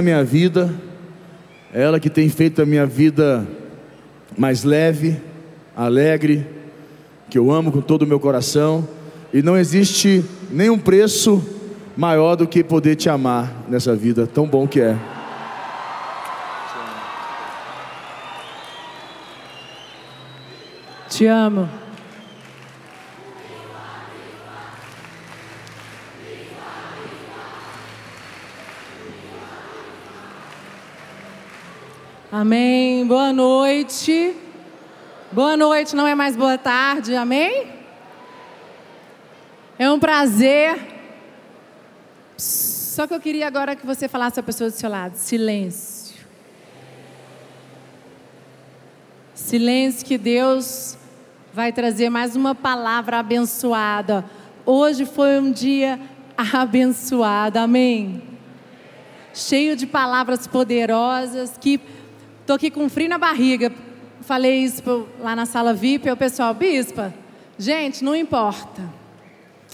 a minha vida, ela que tem feito a minha vida mais leve, alegre, que eu amo com todo o meu coração, e não existe nenhum preço maior do que poder te amar nessa vida, tão bom que é. Te amo. Amém. Boa noite. Boa noite, não é mais boa tarde. Amém? É um prazer. Só que eu queria agora que você falasse a pessoa do seu lado. Silêncio. Silêncio que Deus vai trazer mais uma palavra abençoada. Hoje foi um dia abençoado. Amém. Cheio de palavras poderosas que Estou aqui com frio na barriga. Falei isso lá na sala VIP. o pessoal, bispa, gente, não importa.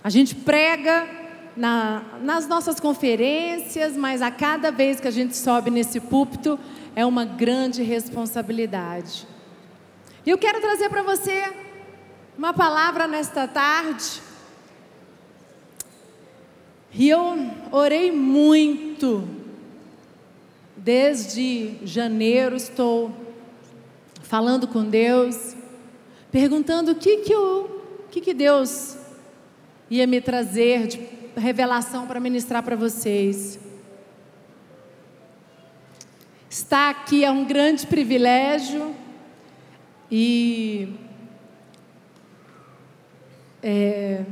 A gente prega na, nas nossas conferências, mas a cada vez que a gente sobe nesse púlpito é uma grande responsabilidade. E eu quero trazer para você uma palavra nesta tarde. E eu orei muito Desde janeiro estou falando com Deus, perguntando o que que, eu, o que, que Deus ia me trazer de revelação para ministrar para vocês. Estar aqui é um grande privilégio e é,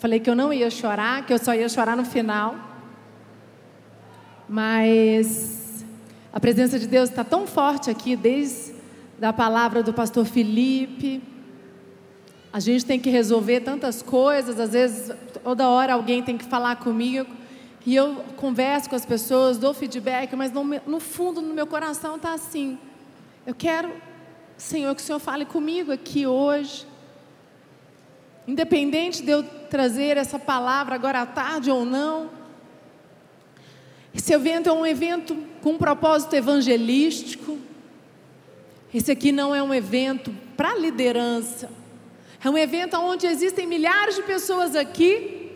falei que eu não ia chorar, que eu só ia chorar no final, mas a presença de Deus está tão forte aqui, desde a palavra do pastor Felipe. A gente tem que resolver tantas coisas, às vezes, toda hora alguém tem que falar comigo. E eu converso com as pessoas, dou feedback, mas no, no fundo, no meu coração está assim. Eu quero, Senhor, que o Senhor fale comigo aqui hoje. Independente de eu trazer essa palavra agora à tarde ou não, esse evento é um evento com um propósito evangelístico. Esse aqui não é um evento para liderança. É um evento onde existem milhares de pessoas aqui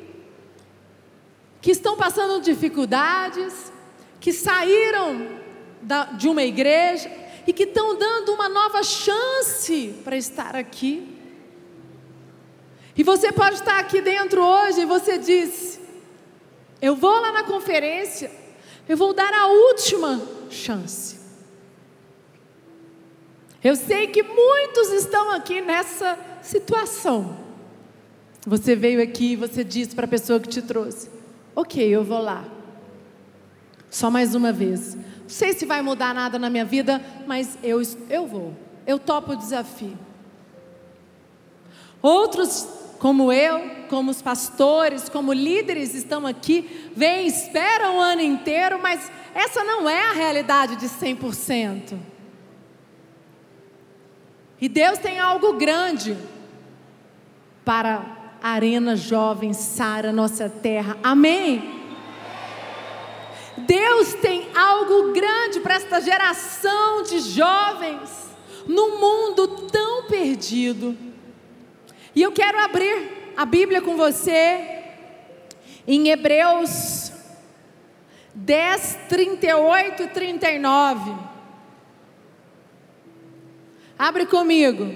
que estão passando dificuldades, que saíram da, de uma igreja e que estão dando uma nova chance para estar aqui. E você pode estar aqui dentro hoje e você diz: Eu vou lá na conferência, eu vou dar a última chance. Eu sei que muitos estão aqui nessa situação. Você veio aqui e você disse para a pessoa que te trouxe: Ok, eu vou lá. Só mais uma vez. Não sei se vai mudar nada na minha vida, mas eu, eu vou. Eu topo o desafio. Outros como eu, como os pastores, como líderes estão aqui, vêm, esperam o ano inteiro, mas essa não é a realidade de 100%. E Deus tem algo grande para a Arena Jovem Sara, nossa terra. Amém? Deus tem algo grande para esta geração de jovens no mundo tão perdido. E eu quero abrir a Bíblia com você em Hebreus 10, 38 e 39. Abre comigo.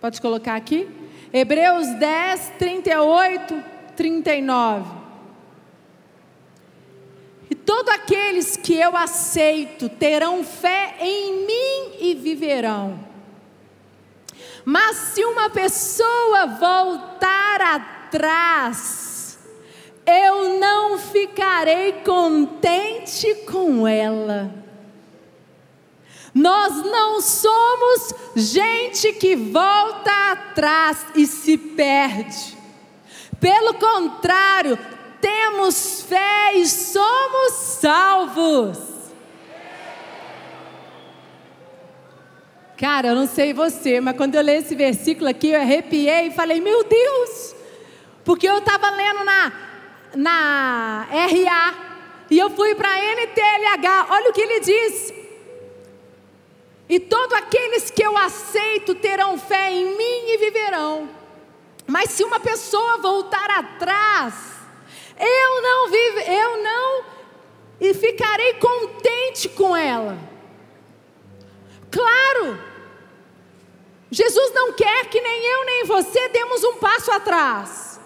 Pode colocar aqui? Hebreus 10, 38, 39. E todos aqueles que eu aceito terão fé em mim e viverão. Mas se uma pessoa voltar atrás, eu não ficarei contente com ela. Nós não somos gente que volta atrás e se perde. Pelo contrário, temos fé e somos salvos. Cara, eu não sei você, mas quando eu li esse versículo aqui, eu arrepiei e falei, meu Deus! Porque eu estava lendo na, na RA, e eu fui para NTLH. Olha o que ele diz. E todos aqueles que eu aceito terão fé em mim e viverão. Mas se uma pessoa voltar atrás, eu não vive, eu não e ficarei contente com ela. Claro, Jesus não quer que nem eu nem você demos um passo atrás.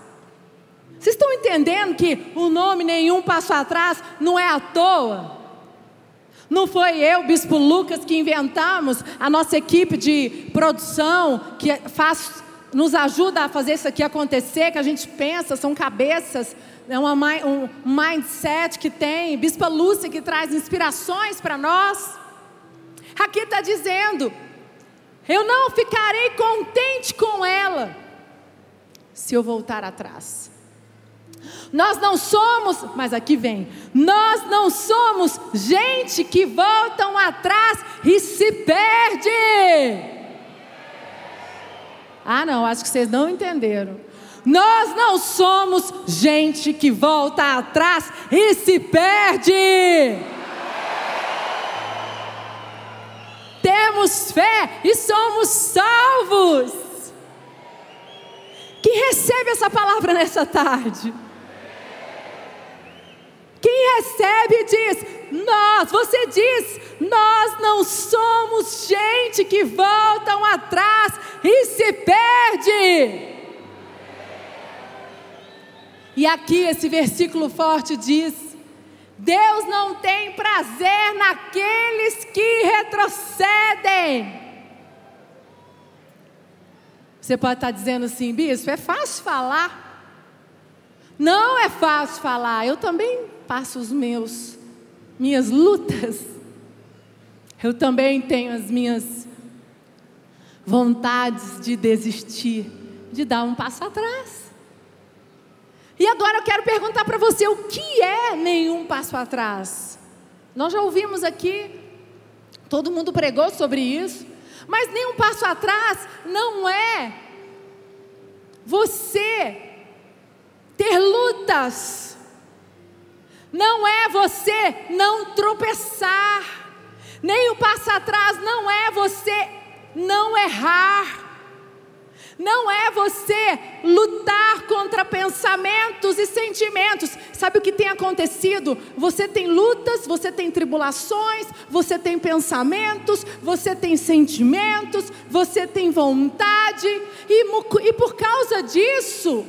Vocês estão entendendo que o nome nenhum passo atrás não é à toa? Não foi eu, Bispo Lucas, que inventamos a nossa equipe de produção que faz, nos ajuda a fazer isso aqui acontecer, que a gente pensa, são cabeças, é uma, um mindset que tem, Bispa Lúcia que traz inspirações para nós. Aqui está dizendo: eu não ficarei contente com ela se eu voltar atrás. Nós não somos, mas aqui vem, nós não somos gente que voltam atrás e se perde. Ah, não, acho que vocês não entenderam. Nós não somos gente que volta atrás e se perde. Temos fé e somos salvos. Quem recebe essa palavra nessa tarde? Quem recebe diz: Nós, você diz, nós não somos gente que voltam atrás e se perde. E aqui esse versículo forte diz: Deus não tem prazer naqueles que retrocedem. Você pode estar dizendo assim, bispo, é fácil falar. Não é fácil falar. Eu também passo os meus minhas lutas. Eu também tenho as minhas vontades de desistir, de dar um passo atrás. E agora eu quero perguntar para você: o que é nenhum passo atrás? Nós já ouvimos aqui, todo mundo pregou sobre isso, mas nenhum passo atrás não é você ter lutas, não é você não tropeçar, nem o passo atrás não é você não errar, não é você lutar contra pensamentos e sentimentos. Sabe o que tem acontecido? Você tem lutas, você tem tribulações, você tem pensamentos, você tem sentimentos, você tem vontade, e, e por causa disso,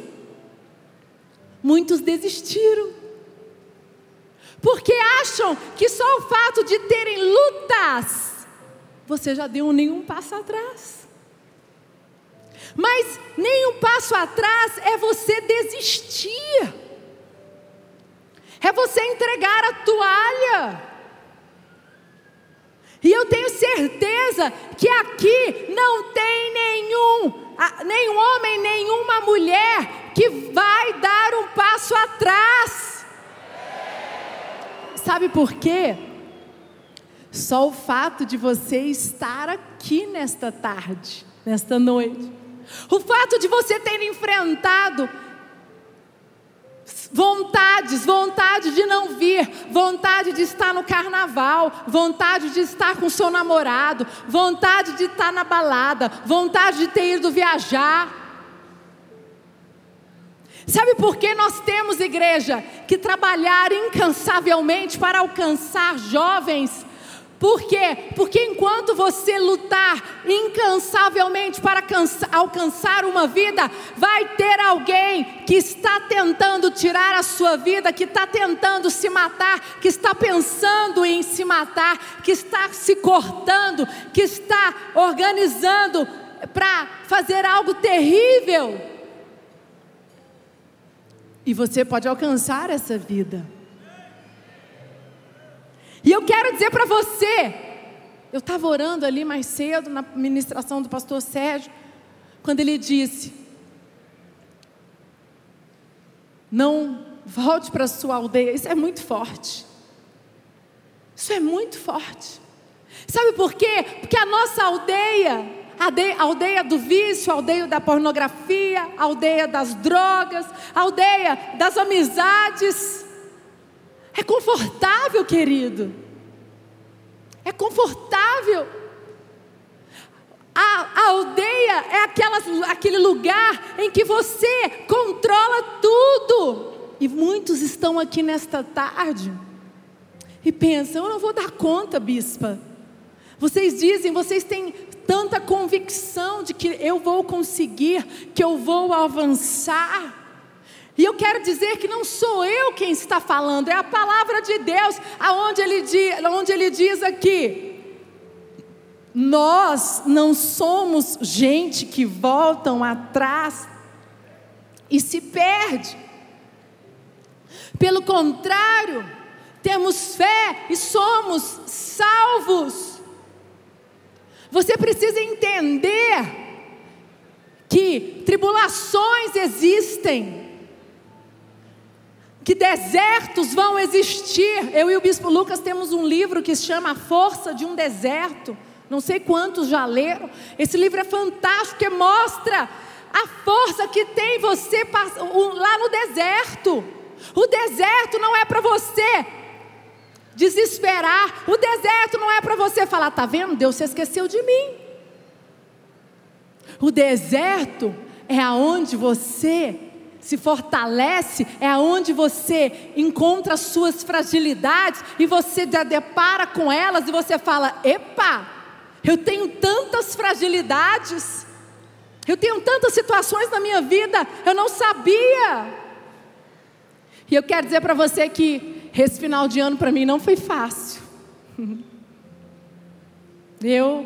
muitos desistiram. Porque acham que só o fato de terem lutas, você já deu nenhum passo atrás. Mas nem um passo atrás é você desistir, é você entregar a toalha. E eu tenho certeza que aqui não tem nenhum, nenhum homem, nenhuma mulher que vai dar um passo atrás. Sabe por quê? Só o fato de você estar aqui nesta tarde, nesta noite, o fato de você ter enfrentado vontades, vontade de não vir, vontade de estar no carnaval, vontade de estar com seu namorado, vontade de estar na balada, vontade de ter ido viajar. Sabe por que nós temos, igreja, que trabalhar incansavelmente para alcançar jovens por quê? Porque enquanto você lutar incansavelmente para alcançar uma vida, vai ter alguém que está tentando tirar a sua vida, que está tentando se matar, que está pensando em se matar, que está se cortando, que está organizando para fazer algo terrível. E você pode alcançar essa vida. E eu quero dizer para você, eu estava orando ali mais cedo na ministração do pastor Sérgio, quando ele disse: Não volte para sua aldeia. Isso é muito forte. Isso é muito forte. Sabe por quê? Porque a nossa aldeia, a aldeia do vício, a aldeia da pornografia, a aldeia das drogas, a aldeia das amizades, É confortável, querido. É confortável. A, a aldeia é aquela, aquele lugar em que você controla tudo. E muitos estão aqui nesta tarde e pensam: eu não vou dar conta, bispa. Vocês dizem, vocês têm tanta convicção de que eu vou conseguir, que eu vou avançar. E eu quero dizer que não sou eu quem está falando, é a palavra de Deus, aonde ele diz, onde ele diz aqui: nós não somos gente que voltam atrás e se perde. Pelo contrário, temos fé e somos salvos. Você precisa entender que tribulações existem, que desertos vão existir. Eu e o bispo Lucas temos um livro que se chama A Força de um Deserto. Não sei quantos já leram. Esse livro é fantástico, que mostra a força que tem você lá no deserto. O deserto não é para você desesperar. O deserto não é para você falar, tá vendo? Deus se esqueceu de mim. O deserto é aonde você se fortalece, é aonde você encontra as suas fragilidades e você depara com elas e você fala: "Epa, eu tenho tantas fragilidades, eu tenho tantas situações na minha vida, eu não sabia. E eu quero dizer para você que esse final de ano para mim não foi fácil. Eu,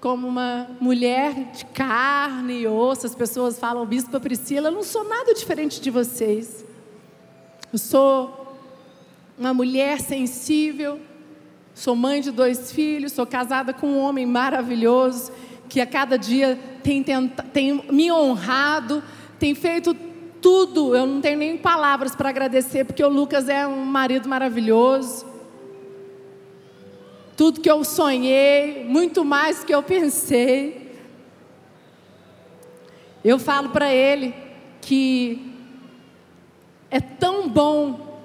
como uma mulher de carne e osso, as pessoas falam, Bispa Priscila, eu não sou nada diferente de vocês. Eu sou uma mulher sensível, Sou mãe de dois filhos, sou casada com um homem maravilhoso que a cada dia tem, tem me honrado, tem feito tudo. Eu não tenho nem palavras para agradecer, porque o Lucas é um marido maravilhoso. Tudo que eu sonhei, muito mais do que eu pensei. Eu falo para ele que é tão bom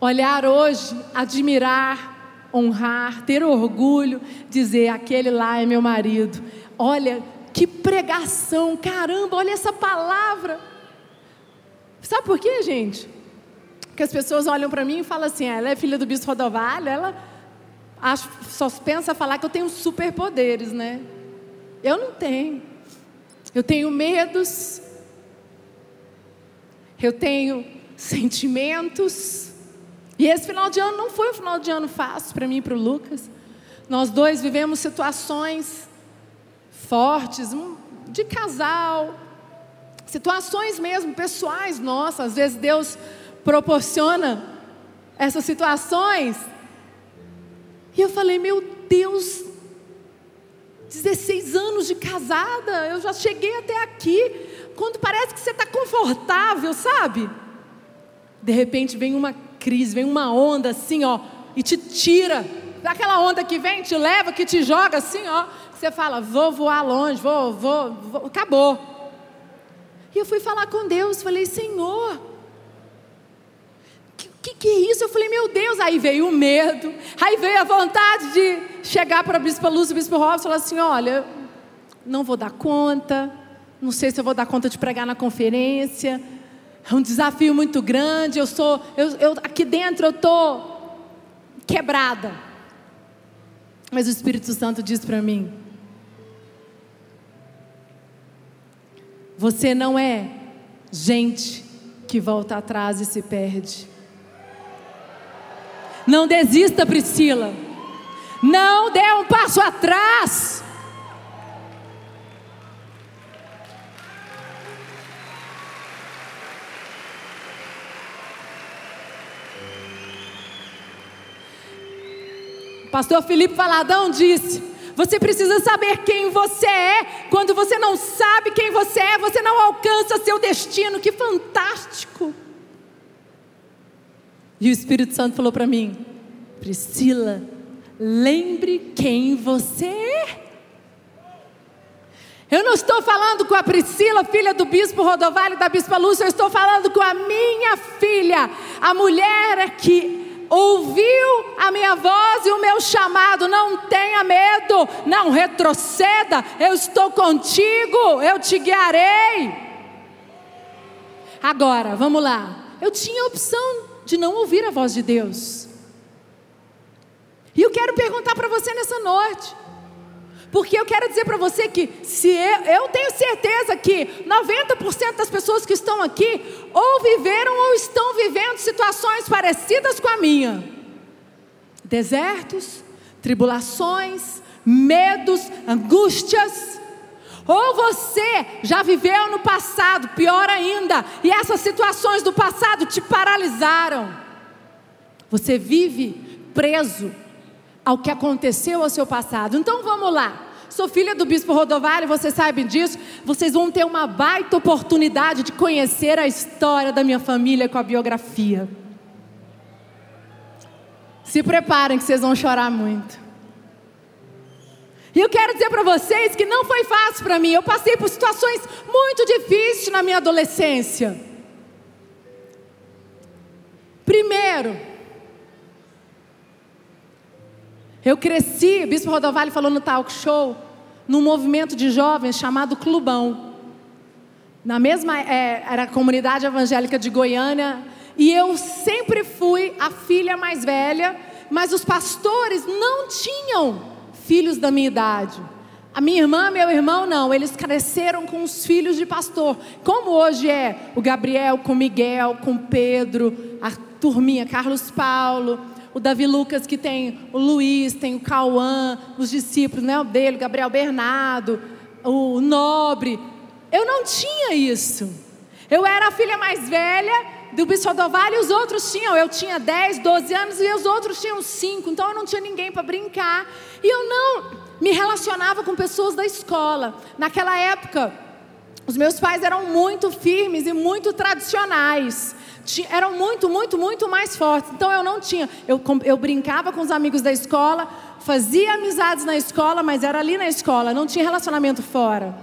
olhar hoje, admirar, honrar, ter orgulho, dizer: aquele lá é meu marido. Olha, que pregação, caramba, olha essa palavra. Sabe por quê, gente? Porque as pessoas olham para mim e falam assim: ah, ela é filha do bispo Rodovalho, ela acho, só pensa falar que eu tenho superpoderes, né? Eu não tenho. Eu tenho medos, eu tenho sentimentos, e esse final de ano não foi um final de ano fácil para mim e para o Lucas. Nós dois vivemos situações fortes, de casal, situações mesmo pessoais nossas. Às vezes Deus proporciona essas situações. E eu falei, meu Deus, 16 anos de casada, eu já cheguei até aqui. Quando parece que você está confortável, sabe? De repente vem uma crise, vem uma onda assim, ó, e te tira. Daquela onda que vem, te leva, que te joga assim, ó. Você fala, vou voar longe, vou, vou, vou acabou. E eu fui falar com Deus, falei, Senhor, que, que, é isso? Eu falei, meu Deus, aí veio o medo, aí veio a vontade de chegar para a Bispa Lúcia, o Bispo Robson, e falar assim: olha, não vou dar conta, não sei se eu vou dar conta de pregar na conferência, é um desafio muito grande. Eu sou, eu, eu aqui dentro eu tô quebrada. Mas o Espírito Santo diz para mim: Você não é gente que volta atrás e se perde. Não desista, Priscila. Não dê um passo atrás. Pastor Felipe Faladão disse: Você precisa saber quem você é. Quando você não sabe quem você é, você não alcança seu destino. Que fantástico! E o Espírito Santo falou para mim: Priscila, lembre quem você é. Eu não estou falando com a Priscila, filha do bispo Rodovalho da bispa Lúcia, eu estou falando com a minha filha, a mulher que ouviu a minha voz e o meu chamado. Não tenha medo, não retroceda, eu estou contigo, eu te guiarei. Agora, vamos lá. Eu tinha opção de não ouvir a voz de Deus. E eu quero perguntar para você nessa noite. Porque eu quero dizer para você que se eu, eu tenho certeza que 90% das pessoas que estão aqui ou viveram ou estão vivendo situações parecidas com a minha. Desertos, tribulações, medos, angústias. Ou você já viveu no passado, pior ainda, e essas situações do passado te paralisaram. Você vive preso ao que aconteceu ao seu passado. Então vamos lá. Sou filha do bispo Rodovalho, vocês sabem disso. Vocês vão ter uma baita oportunidade de conhecer a história da minha família com a biografia. Se preparem que vocês vão chorar muito. E eu quero dizer para vocês que não foi fácil para mim. Eu passei por situações muito difíceis na minha adolescência. Primeiro, Eu cresci, o Bispo Rodovalho falou no talk show, num movimento de jovens chamado Clubão. Na mesma, é, era a comunidade evangélica de Goiânia, e eu sempre fui a filha mais velha, mas os pastores não tinham filhos da minha idade. A minha irmã, meu irmão, não, eles cresceram com os filhos de pastor, como hoje é o Gabriel com Miguel, com Pedro, a turminha, Carlos Paulo, o Davi Lucas, que tem o Luiz, tem o Cauã, os discípulos né, o dele, o Gabriel Bernardo, o Nobre. Eu não tinha isso. Eu era a filha mais velha do Bispo Rodovalho e os outros tinham. Eu tinha 10, 12 anos e os outros tinham 5. Então eu não tinha ninguém para brincar. E eu não me relacionava com pessoas da escola. Naquela época, os meus pais eram muito firmes e muito tradicionais eram muito, muito, muito mais fortes. Então eu não tinha. Eu, eu brincava com os amigos da escola, fazia amizades na escola, mas era ali na escola, não tinha relacionamento fora.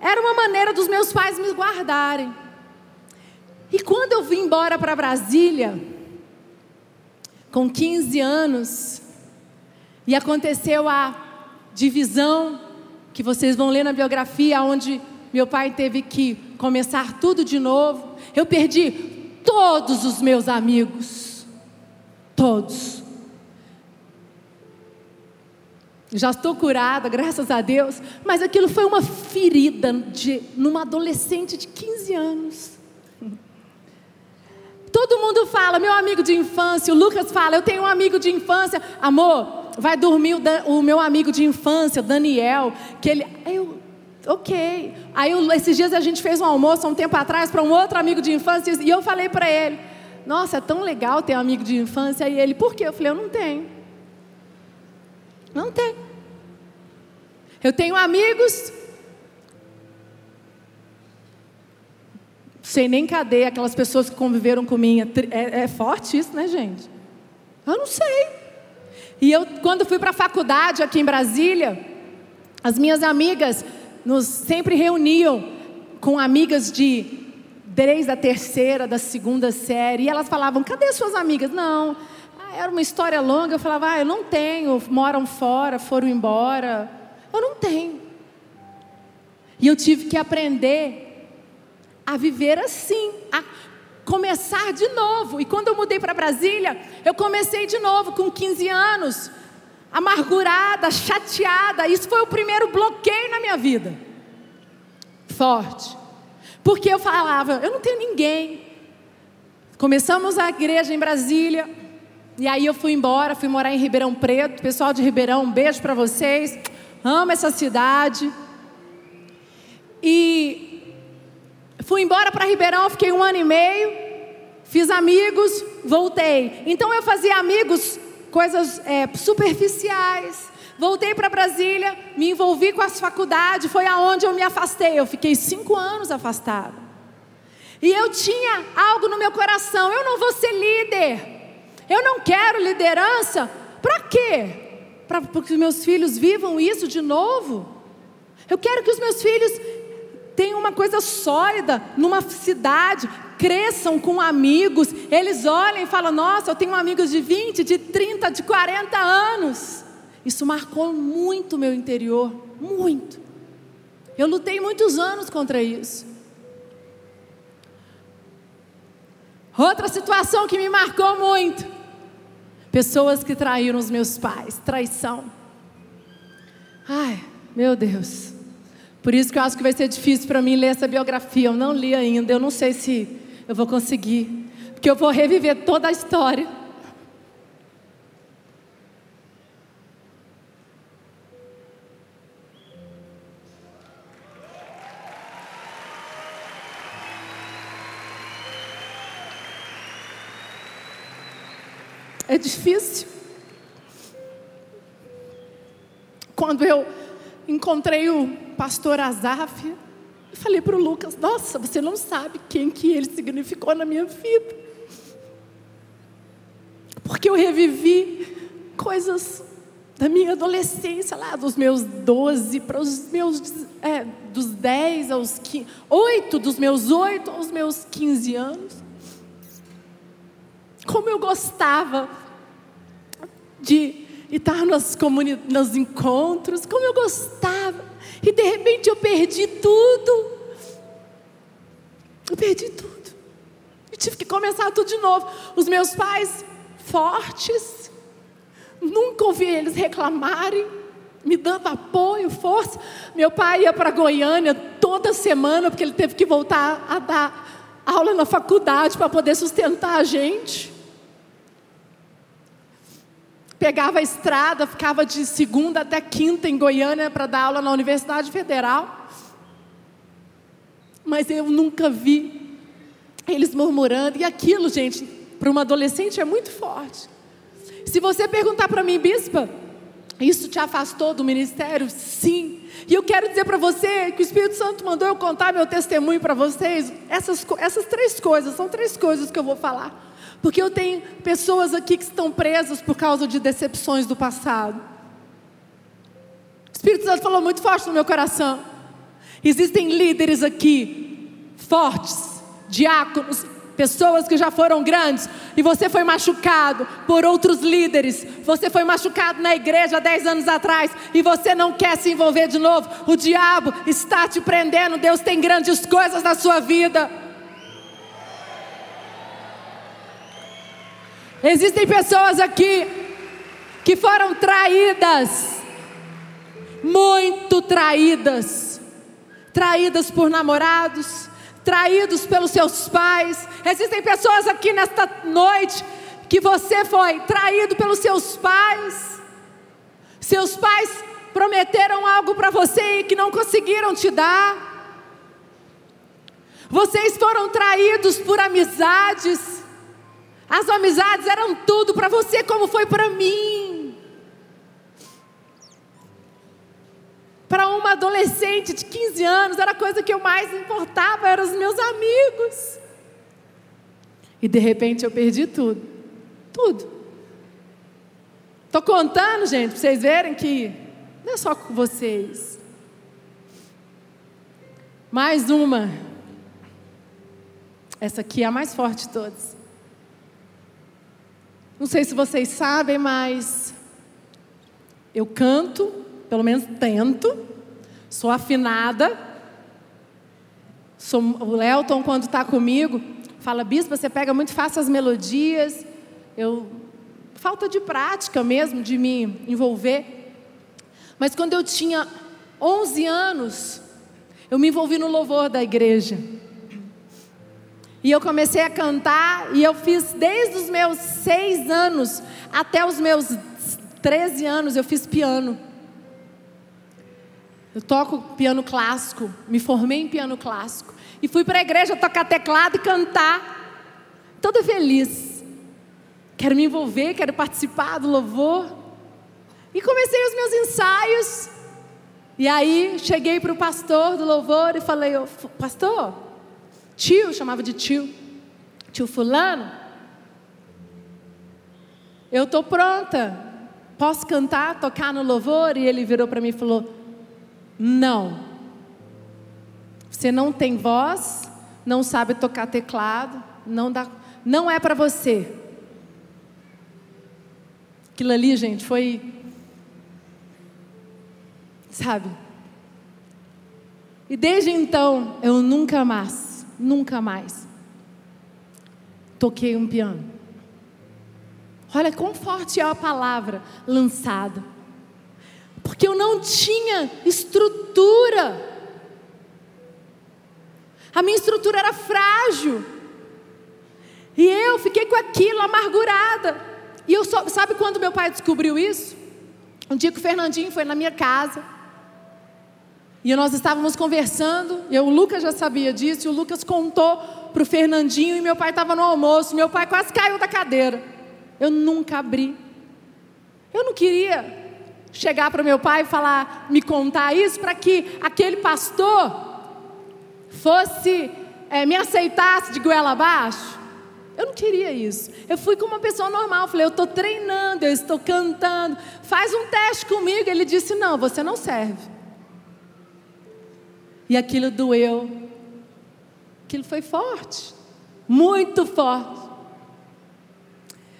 Era uma maneira dos meus pais me guardarem. E quando eu vim embora para Brasília, com 15 anos, e aconteceu a divisão, que vocês vão ler na biografia, onde meu pai teve que começar tudo de novo. Eu perdi todos os meus amigos. Todos. Já estou curada, graças a Deus, mas aquilo foi uma ferida de numa adolescente de 15 anos. Todo mundo fala, meu amigo de infância, o Lucas fala, eu tenho um amigo de infância, amor, vai dormir o, o meu amigo de infância, Daniel, que ele, eu, ok. Aí esses dias a gente fez um almoço há um tempo atrás para um outro amigo de infância e eu falei para ele: Nossa, é tão legal ter um amigo de infância. E ele: Por quê? Eu falei: Eu não tenho. Não tenho. Eu tenho amigos. Sei nem cadê aquelas pessoas que conviveram comigo. É, é forte isso, né, gente? Eu não sei. E eu, quando fui para a faculdade aqui em Brasília, as minhas amigas nos sempre reuniam com amigas de desde a terceira, da segunda série, e elas falavam: cadê suas amigas? Não, ah, era uma história longa. Eu falava: ah, eu não tenho, moram fora, foram embora. Eu não tenho. E eu tive que aprender a viver assim, a começar de novo. E quando eu mudei para Brasília, eu comecei de novo com 15 anos amargurada, chateada. Isso foi o primeiro bloqueio na minha vida. Forte. Porque eu falava, eu não tenho ninguém. Começamos a igreja em Brasília. E aí eu fui embora, fui morar em Ribeirão Preto. Pessoal de Ribeirão, um beijo para vocês. Amo essa cidade. E fui embora para Ribeirão, fiquei um ano e meio. Fiz amigos, voltei. Então eu fazia amigos coisas é, superficiais. Voltei para Brasília, me envolvi com as faculdades, foi aonde eu me afastei. Eu fiquei cinco anos afastada. E eu tinha algo no meu coração: eu não vou ser líder. Eu não quero liderança. Para quê? Para que meus filhos vivam isso de novo? Eu quero que os meus filhos tenham uma coisa sólida numa cidade, cresçam com amigos, eles olhem e falam: Nossa, eu tenho amigos de 20, de 30, de 40 anos. Isso marcou muito meu interior, muito. Eu lutei muitos anos contra isso. Outra situação que me marcou muito: pessoas que traíram os meus pais, traição. Ai, meu Deus. Por isso que eu acho que vai ser difícil para mim ler essa biografia. Eu não li ainda, eu não sei se eu vou conseguir, porque eu vou reviver toda a história. É difícil. Quando eu encontrei o pastor Azaf, eu falei para o Lucas: Nossa, você não sabe quem que ele significou na minha vida. Porque eu revivi coisas da minha adolescência, lá dos meus 12 para os meus. É, dos 10 aos 15. 8, dos meus 8 aos meus 15 anos. Como eu gostava de estar nos, nos encontros, como eu gostava e de repente eu perdi tudo. Eu perdi tudo. Eu tive que começar tudo de novo. Os meus pais, fortes, nunca ouvi eles reclamarem, me dando apoio, força. Meu pai ia para Goiânia toda semana, porque ele teve que voltar a dar aula na faculdade para poder sustentar a gente pegava a estrada, ficava de segunda até quinta em Goiânia para dar aula na Universidade Federal. Mas eu nunca vi eles murmurando. E aquilo, gente, para uma adolescente é muito forte. Se você perguntar para mim, bispa, isso te afastou do ministério? Sim. E eu quero dizer para você que o Espírito Santo mandou eu contar meu testemunho para vocês. Essas, essas três coisas, são três coisas que eu vou falar. Porque eu tenho pessoas aqui que estão presas por causa de decepções do passado. O Espírito Santo falou muito forte no meu coração. Existem líderes aqui, fortes, diáconos, pessoas que já foram grandes, e você foi machucado por outros líderes, você foi machucado na igreja 10 anos atrás, e você não quer se envolver de novo. O diabo está te prendendo, Deus tem grandes coisas na sua vida. Existem pessoas aqui que foram traídas, muito traídas, traídas por namorados, traídos pelos seus pais. Existem pessoas aqui nesta noite que você foi traído pelos seus pais. Seus pais prometeram algo para você e que não conseguiram te dar. Vocês foram traídos por amizades as amizades eram tudo para você, como foi para mim. Para uma adolescente de 15 anos, era a coisa que eu mais importava, eram os meus amigos. E de repente eu perdi tudo. Tudo. Estou contando, gente, para vocês verem que não é só com vocês. Mais uma. Essa aqui é a mais forte de todas. Não sei se vocês sabem, mas eu canto, pelo menos tento, sou afinada. Sou, o Lelton, quando está comigo, fala, bispo, você pega muito fácil as melodias. Eu, falta de prática mesmo, de me envolver. Mas quando eu tinha 11 anos, eu me envolvi no louvor da igreja. E eu comecei a cantar e eu fiz desde os meus seis anos até os meus 13 anos, eu fiz piano. Eu toco piano clássico, me formei em piano clássico. E fui para a igreja tocar teclado e cantar, toda feliz. Quero me envolver, quero participar do louvor. E comecei os meus ensaios. E aí cheguei para o pastor do louvor e falei: Pastor, tio, chamava de tio, tio Fulano, eu estou pronta, posso cantar, tocar no louvor? E ele virou para mim e falou: Não. Você não tem voz, não sabe tocar teclado, não dá, não é para você. Aquilo ali, gente, foi sabe? E desde então, eu nunca mais, nunca mais toquei um piano. Olha quão forte é a palavra lançada. Porque eu não tinha estrutura. A minha estrutura era frágil. E eu fiquei com aquilo amargurada. E eu sabe quando meu pai descobriu isso? Um dia que o Fernandinho foi na minha casa. E nós estávamos conversando, e o Lucas já sabia disso, e o Lucas contou para o Fernandinho, e meu pai estava no almoço, meu pai quase caiu da cadeira. Eu nunca abri. Eu não queria chegar para meu pai e falar, me contar isso, para que aquele pastor fosse, é, me aceitasse de goela abaixo. Eu não queria isso. Eu fui como uma pessoa normal. Falei, eu estou treinando, eu estou cantando. Faz um teste comigo. Ele disse, não, você não serve. E aquilo doeu. Aquilo foi forte. Muito forte.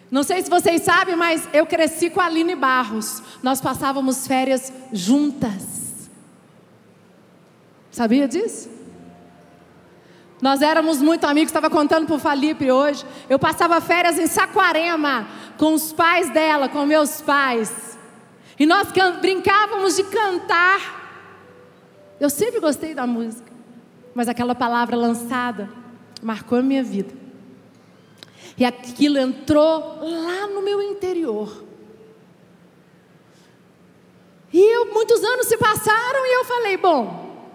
Não sei se vocês sabem, mas eu cresci com a Aline Barros. Nós passávamos férias juntas. Sabia disso? Nós éramos muito amigos, estava contando para o Felipe hoje. Eu passava férias em Saquarema com os pais dela, com meus pais. E nós brincávamos de cantar eu sempre gostei da música, mas aquela palavra lançada marcou a minha vida. E aquilo entrou lá no meu interior. E eu, muitos anos se passaram e eu falei: bom,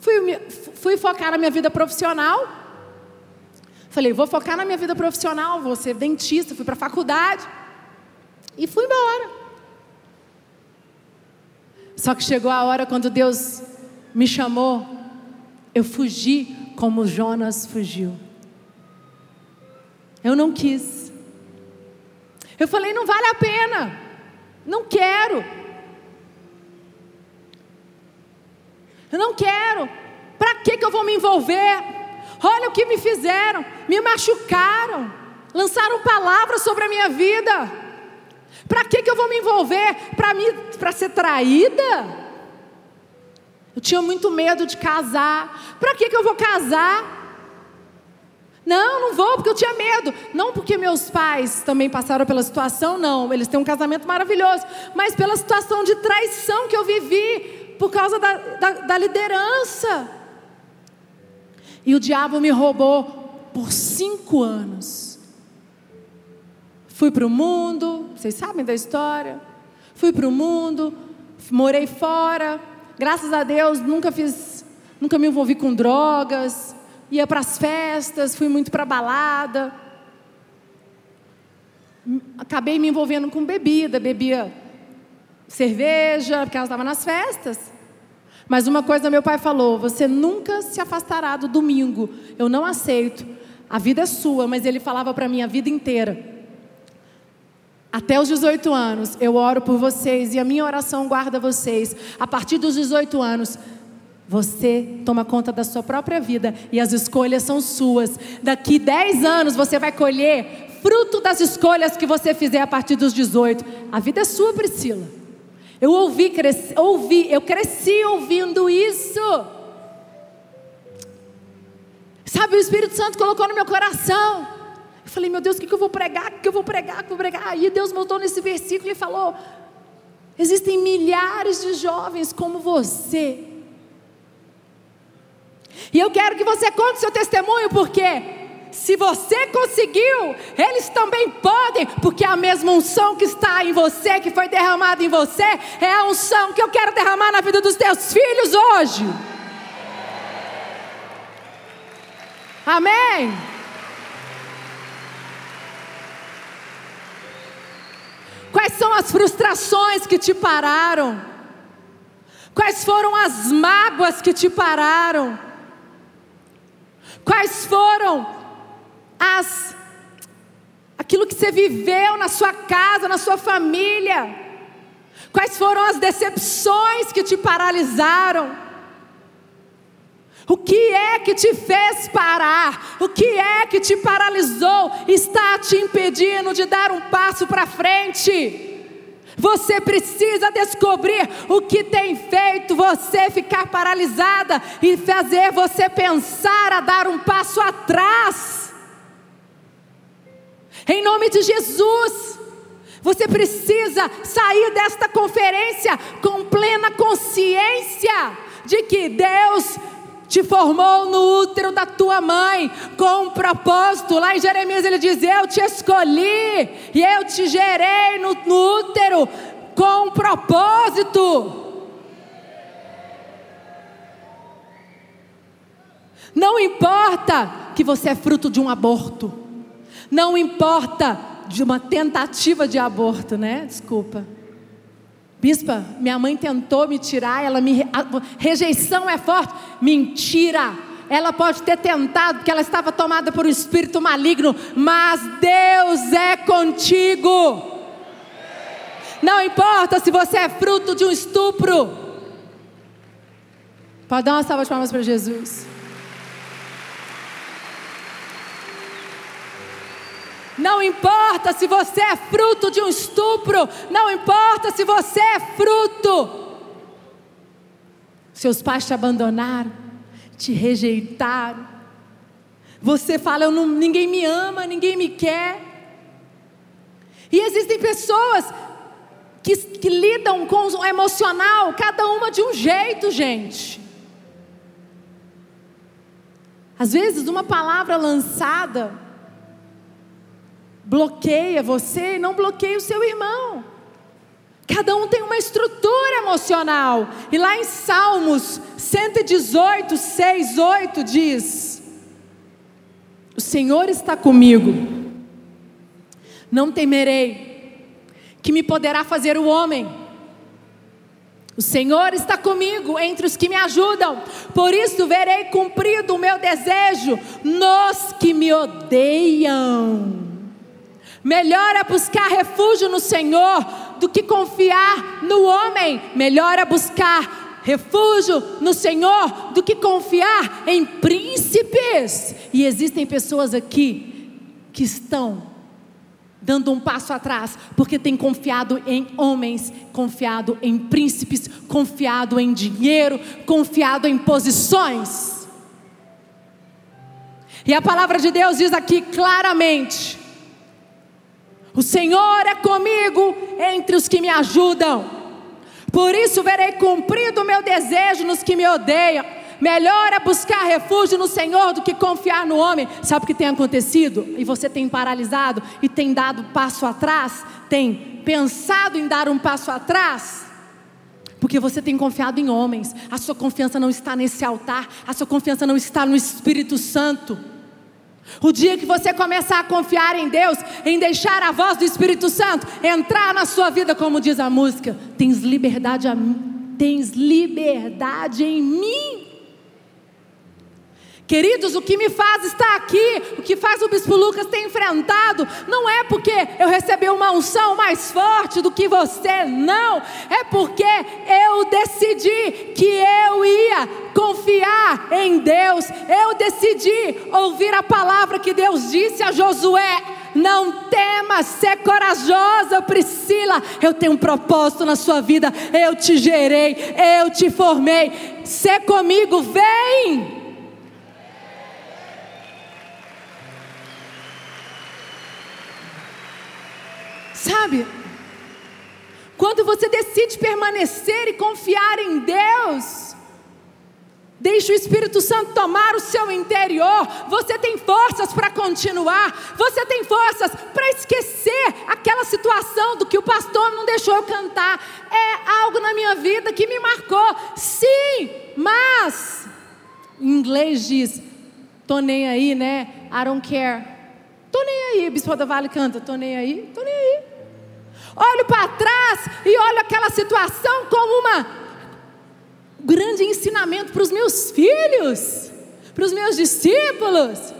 fui, fui focar na minha vida profissional. Falei: vou focar na minha vida profissional, vou ser dentista. Fui para a faculdade e fui embora. Só que chegou a hora quando Deus me chamou, eu fugi como Jonas fugiu. Eu não quis. Eu falei, não vale a pena. Não quero. Eu não quero. Para que, que eu vou me envolver? Olha o que me fizeram. Me machucaram. Lançaram palavras sobre a minha vida. Para que, que eu vou me envolver? Para ser traída? Eu tinha muito medo de casar. Para que, que eu vou casar? Não, não vou, porque eu tinha medo. Não porque meus pais também passaram pela situação, não. Eles têm um casamento maravilhoso. Mas pela situação de traição que eu vivi por causa da, da, da liderança. E o diabo me roubou por cinco anos. Fui para o mundo, vocês sabem da história. Fui para o mundo, morei fora, Graças a Deus, nunca fiz, nunca me envolvi com drogas, ia para as festas, fui muito para balada. Acabei me envolvendo com bebida, bebia cerveja, porque ela estava nas festas. Mas uma coisa meu pai falou: você nunca se afastará do domingo. Eu não aceito. A vida é sua, mas ele falava para mim a vida inteira. Até os 18 anos, eu oro por vocês e a minha oração guarda vocês. A partir dos 18 anos, você toma conta da sua própria vida e as escolhas são suas. Daqui 10 anos você vai colher fruto das escolhas que você fizer a partir dos 18. A vida é sua, Priscila. Eu ouvi, cresci, ouvi, eu cresci ouvindo isso. Sabe, o Espírito Santo colocou no meu coração. Eu falei, meu Deus, o que eu vou pregar? O que eu vou pregar? O que eu vou pregar? Aí Deus voltou nesse versículo e falou: existem milhares de jovens como você. E eu quero que você conte seu testemunho, porque se você conseguiu, eles também podem, porque a mesma unção que está em você, que foi derramada em você, é a unção que eu quero derramar na vida dos teus filhos hoje. Amém. Quais são as frustrações que te pararam? Quais foram as mágoas que te pararam? Quais foram as aquilo que você viveu na sua casa, na sua família? Quais foram as decepções que te paralisaram? O que é que te fez parar? O que é que te paralisou? Está te impedindo de dar um passo para frente. Você precisa descobrir o que tem feito você ficar paralisada e fazer você pensar a dar um passo atrás. Em nome de Jesus. Você precisa sair desta conferência com plena consciência de que Deus te formou no útero da tua mãe com um propósito. Lá em Jeremias ele diz: Eu te escolhi e eu te gerei no, no útero com um propósito. Não importa que você é fruto de um aborto, não importa de uma tentativa de aborto, né? Desculpa. Bispa, minha mãe tentou me tirar, ela me rejeição é forte. Mentira. Ela pode ter tentado porque ela estava tomada por um espírito maligno, mas Deus é contigo. Não importa se você é fruto de um estupro. Pode dar uma salva de palmas para Jesus. Não importa se você é fruto de um estupro, não importa se você é fruto. Seus pais te abandonaram, te rejeitaram. Você fala, eu não, ninguém me ama, ninguém me quer. E existem pessoas que, que lidam com o emocional, cada uma de um jeito, gente. Às vezes, uma palavra lançada bloqueia você e não bloqueia o seu irmão. Cada um tem uma estrutura emocional. E lá em Salmos 118, 6, 8 diz: O Senhor está comigo, não temerei, que me poderá fazer o homem. O Senhor está comigo entre os que me ajudam, por isso verei cumprido o meu desejo nos que me odeiam. Melhor é buscar refúgio no Senhor do que confiar no homem. Melhor é buscar refúgio no Senhor do que confiar em príncipes. E existem pessoas aqui que estão dando um passo atrás, porque têm confiado em homens, confiado em príncipes, confiado em dinheiro, confiado em posições. E a palavra de Deus diz aqui claramente: o Senhor é comigo entre os que me ajudam. Por isso verei cumprido o meu desejo nos que me odeiam. Melhor é buscar refúgio no Senhor do que confiar no homem. Sabe o que tem acontecido? E você tem paralisado e tem dado passo atrás? Tem pensado em dar um passo atrás? Porque você tem confiado em homens. A sua confiança não está nesse altar. A sua confiança não está no Espírito Santo. O dia que você começar a confiar em Deus, em deixar a voz do Espírito Santo entrar na sua vida, como diz a música, tens liberdade, a, tens liberdade em mim. Queridos, o que me faz estar aqui, o que faz o Bispo Lucas ter enfrentado, não é porque eu recebi uma unção mais forte do que você, não. É porque eu decidi que eu ia confiar em Deus. Eu decidi ouvir a palavra que Deus disse a Josué. Não temas, ser corajosa, Priscila. Eu tenho um propósito na sua vida. Eu te gerei, eu te formei. Ser comigo, vem. Sabe? Quando você decide permanecer e confiar em Deus, Deixe o Espírito Santo tomar o seu interior. Você tem forças para continuar. Você tem forças para esquecer aquela situação do que o pastor não deixou eu cantar. É algo na minha vida que me marcou. Sim, mas em inglês diz: "Tô nem aí, né? I don't care". Tô nem aí. Bispo da Vale canta: "Tô nem aí, tô nem aí" olho para trás e olho aquela situação como uma grande ensinamento para os meus filhos, para os meus discípulos.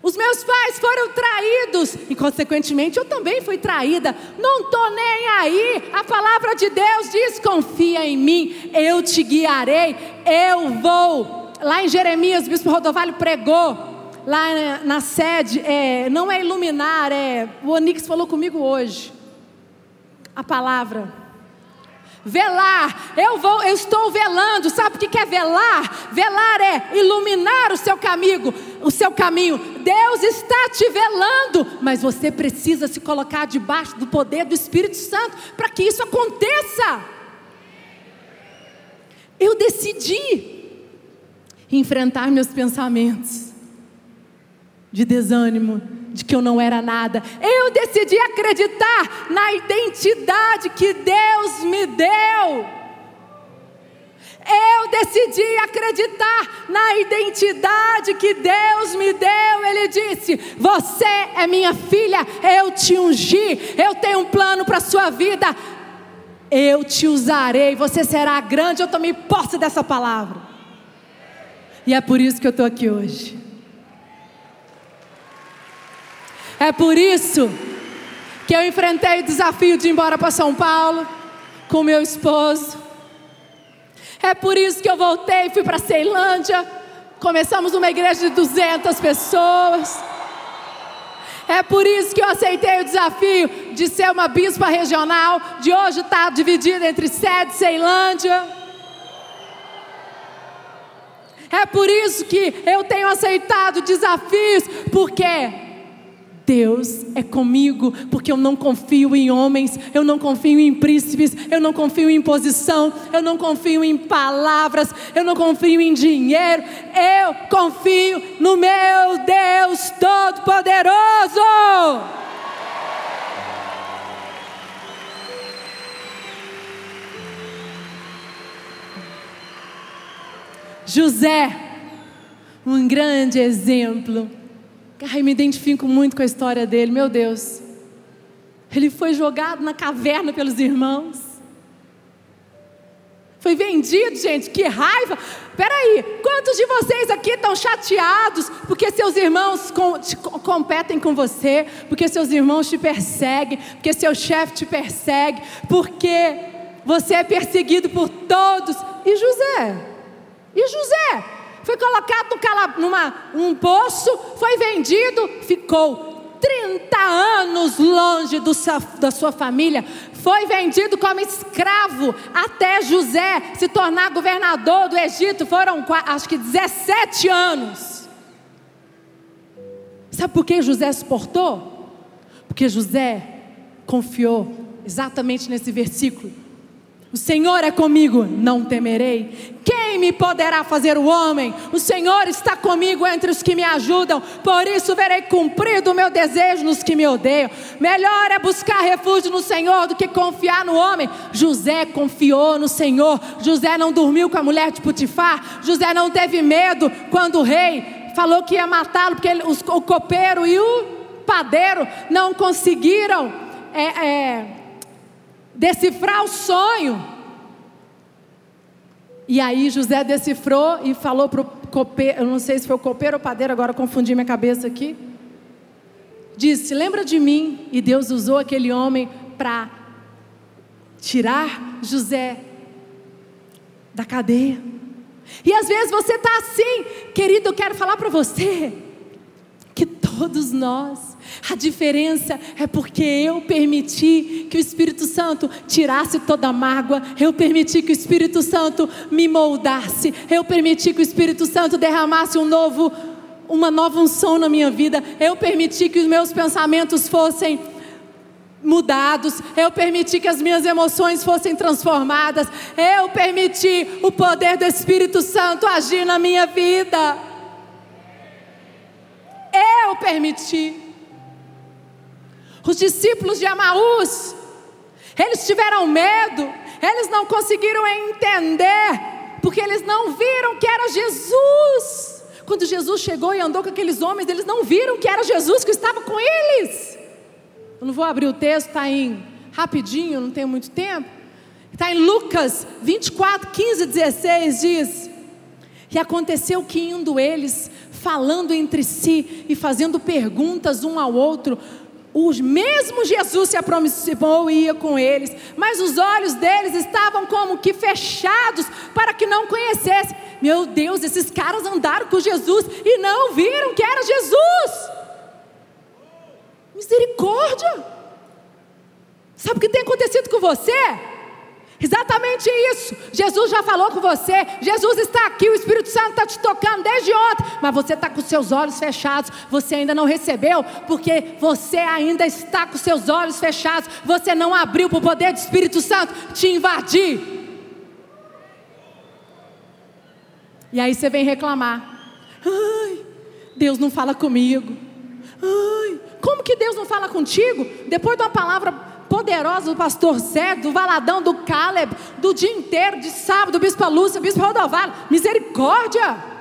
Os meus pais foram traídos e, consequentemente, eu também fui traída. Não estou nem aí. A palavra de Deus diz: confia em mim, eu te guiarei, eu vou. Lá em Jeremias, o bispo Rodovalho pregou, lá na, sede, é, não é iluminar, é. O Onix falou comigo hoje. A palavra Velar, eu vou, eu estou velando. Sabe o que é velar? Velar é iluminar o seu caminho, o seu caminho. Deus está te velando, mas você precisa se colocar debaixo do poder do Espírito Santo para que isso aconteça. Eu decidi enfrentar meus pensamentos de desânimo, de que eu não era nada. Eu decidi acreditar na identidade que Deus me deu. Eu decidi acreditar na identidade que Deus me deu. Ele disse: Você é minha filha, eu te ungi, eu tenho um plano para a sua vida. Eu te usarei, você será grande. Eu tomei posse dessa palavra. E é por isso que eu estou aqui hoje. É por isso que eu enfrentei o desafio de ir embora para São Paulo com meu esposo. É por isso que eu voltei e fui para Ceilândia. Começamos uma igreja de 200 pessoas. É por isso que eu aceitei o desafio de ser uma bispa regional, de hoje estar dividida entre sede e Ceilândia. É por isso que eu tenho aceitado desafios, porque Deus é comigo, porque eu não confio em homens, eu não confio em príncipes, eu não confio em posição, eu não confio em palavras, eu não confio em dinheiro, eu confio no meu Deus Todo-Poderoso. José, um grande exemplo Ai, me identifico muito com a história dele, meu Deus. Ele foi jogado na caverna pelos irmãos. Foi vendido, gente, que raiva. Peraí, quantos de vocês aqui estão chateados porque seus irmãos com, te, competem com você, porque seus irmãos te perseguem, porque seu chefe te persegue, porque você é perseguido por todos? E José? E José? Foi colocado no numa, um poço, foi vendido, ficou 30 anos longe do, da sua família, foi vendido como escravo até José se tornar governador do Egito. Foram acho que 17 anos. Sabe por que José suportou? Porque José confiou exatamente nesse versículo o Senhor é comigo, não temerei. Quem me poderá fazer o homem? O Senhor está comigo entre os que me ajudam, por isso verei cumprido o meu desejo nos que me odeiam. Melhor é buscar refúgio no Senhor do que confiar no homem. José confiou no Senhor. José não dormiu com a mulher de Putifar. José não teve medo quando o rei falou que ia matá-lo, porque ele, os, o copeiro e o padeiro não conseguiram. É, é, decifrar o sonho. E aí José decifrou e falou para o copeiro, eu não sei se foi o copeiro ou padeiro, agora confundi minha cabeça aqui. Disse: Lembra de mim? E Deus usou aquele homem para tirar José da cadeia. E às vezes você está assim, querido, eu quero falar para você que todos nós a diferença é porque eu permiti que o Espírito Santo tirasse toda a mágoa, eu permiti que o Espírito Santo me moldasse, eu permiti que o Espírito Santo derramasse um novo, uma nova unção na minha vida, eu permiti que os meus pensamentos fossem mudados, eu permiti que as minhas emoções fossem transformadas, eu permiti o poder do Espírito Santo agir na minha vida. Eu permiti. Os discípulos de Amaús, eles tiveram medo, eles não conseguiram entender, porque eles não viram que era Jesus. Quando Jesus chegou e andou com aqueles homens, eles não viram que era Jesus que estava com eles. Eu não vou abrir o texto, está em rapidinho, não tenho muito tempo. Está em Lucas 24, 15 16, diz: E aconteceu que indo eles, falando entre si e fazendo perguntas um ao outro. O mesmo Jesus se aproximou e ia com eles, mas os olhos deles estavam como que fechados para que não conhecessem. Meu Deus, esses caras andaram com Jesus e não viram que era Jesus. Misericórdia! Sabe o que tem acontecido com você? Exatamente isso. Jesus já falou com você. Jesus está aqui. O Espírito Santo está te tocando desde ontem. Mas você está com seus olhos fechados. Você ainda não recebeu. Porque você ainda está com seus olhos fechados. Você não abriu para o poder do Espírito Santo te invadir. E aí você vem reclamar. Ai, Deus não fala comigo. Ai, como que Deus não fala contigo? Depois de uma palavra poderosa do pastor Zé, do Valadão, do Caleb, do dia inteiro, de sábado, do bispo Lúcia, bispo Rodovalho, misericórdia!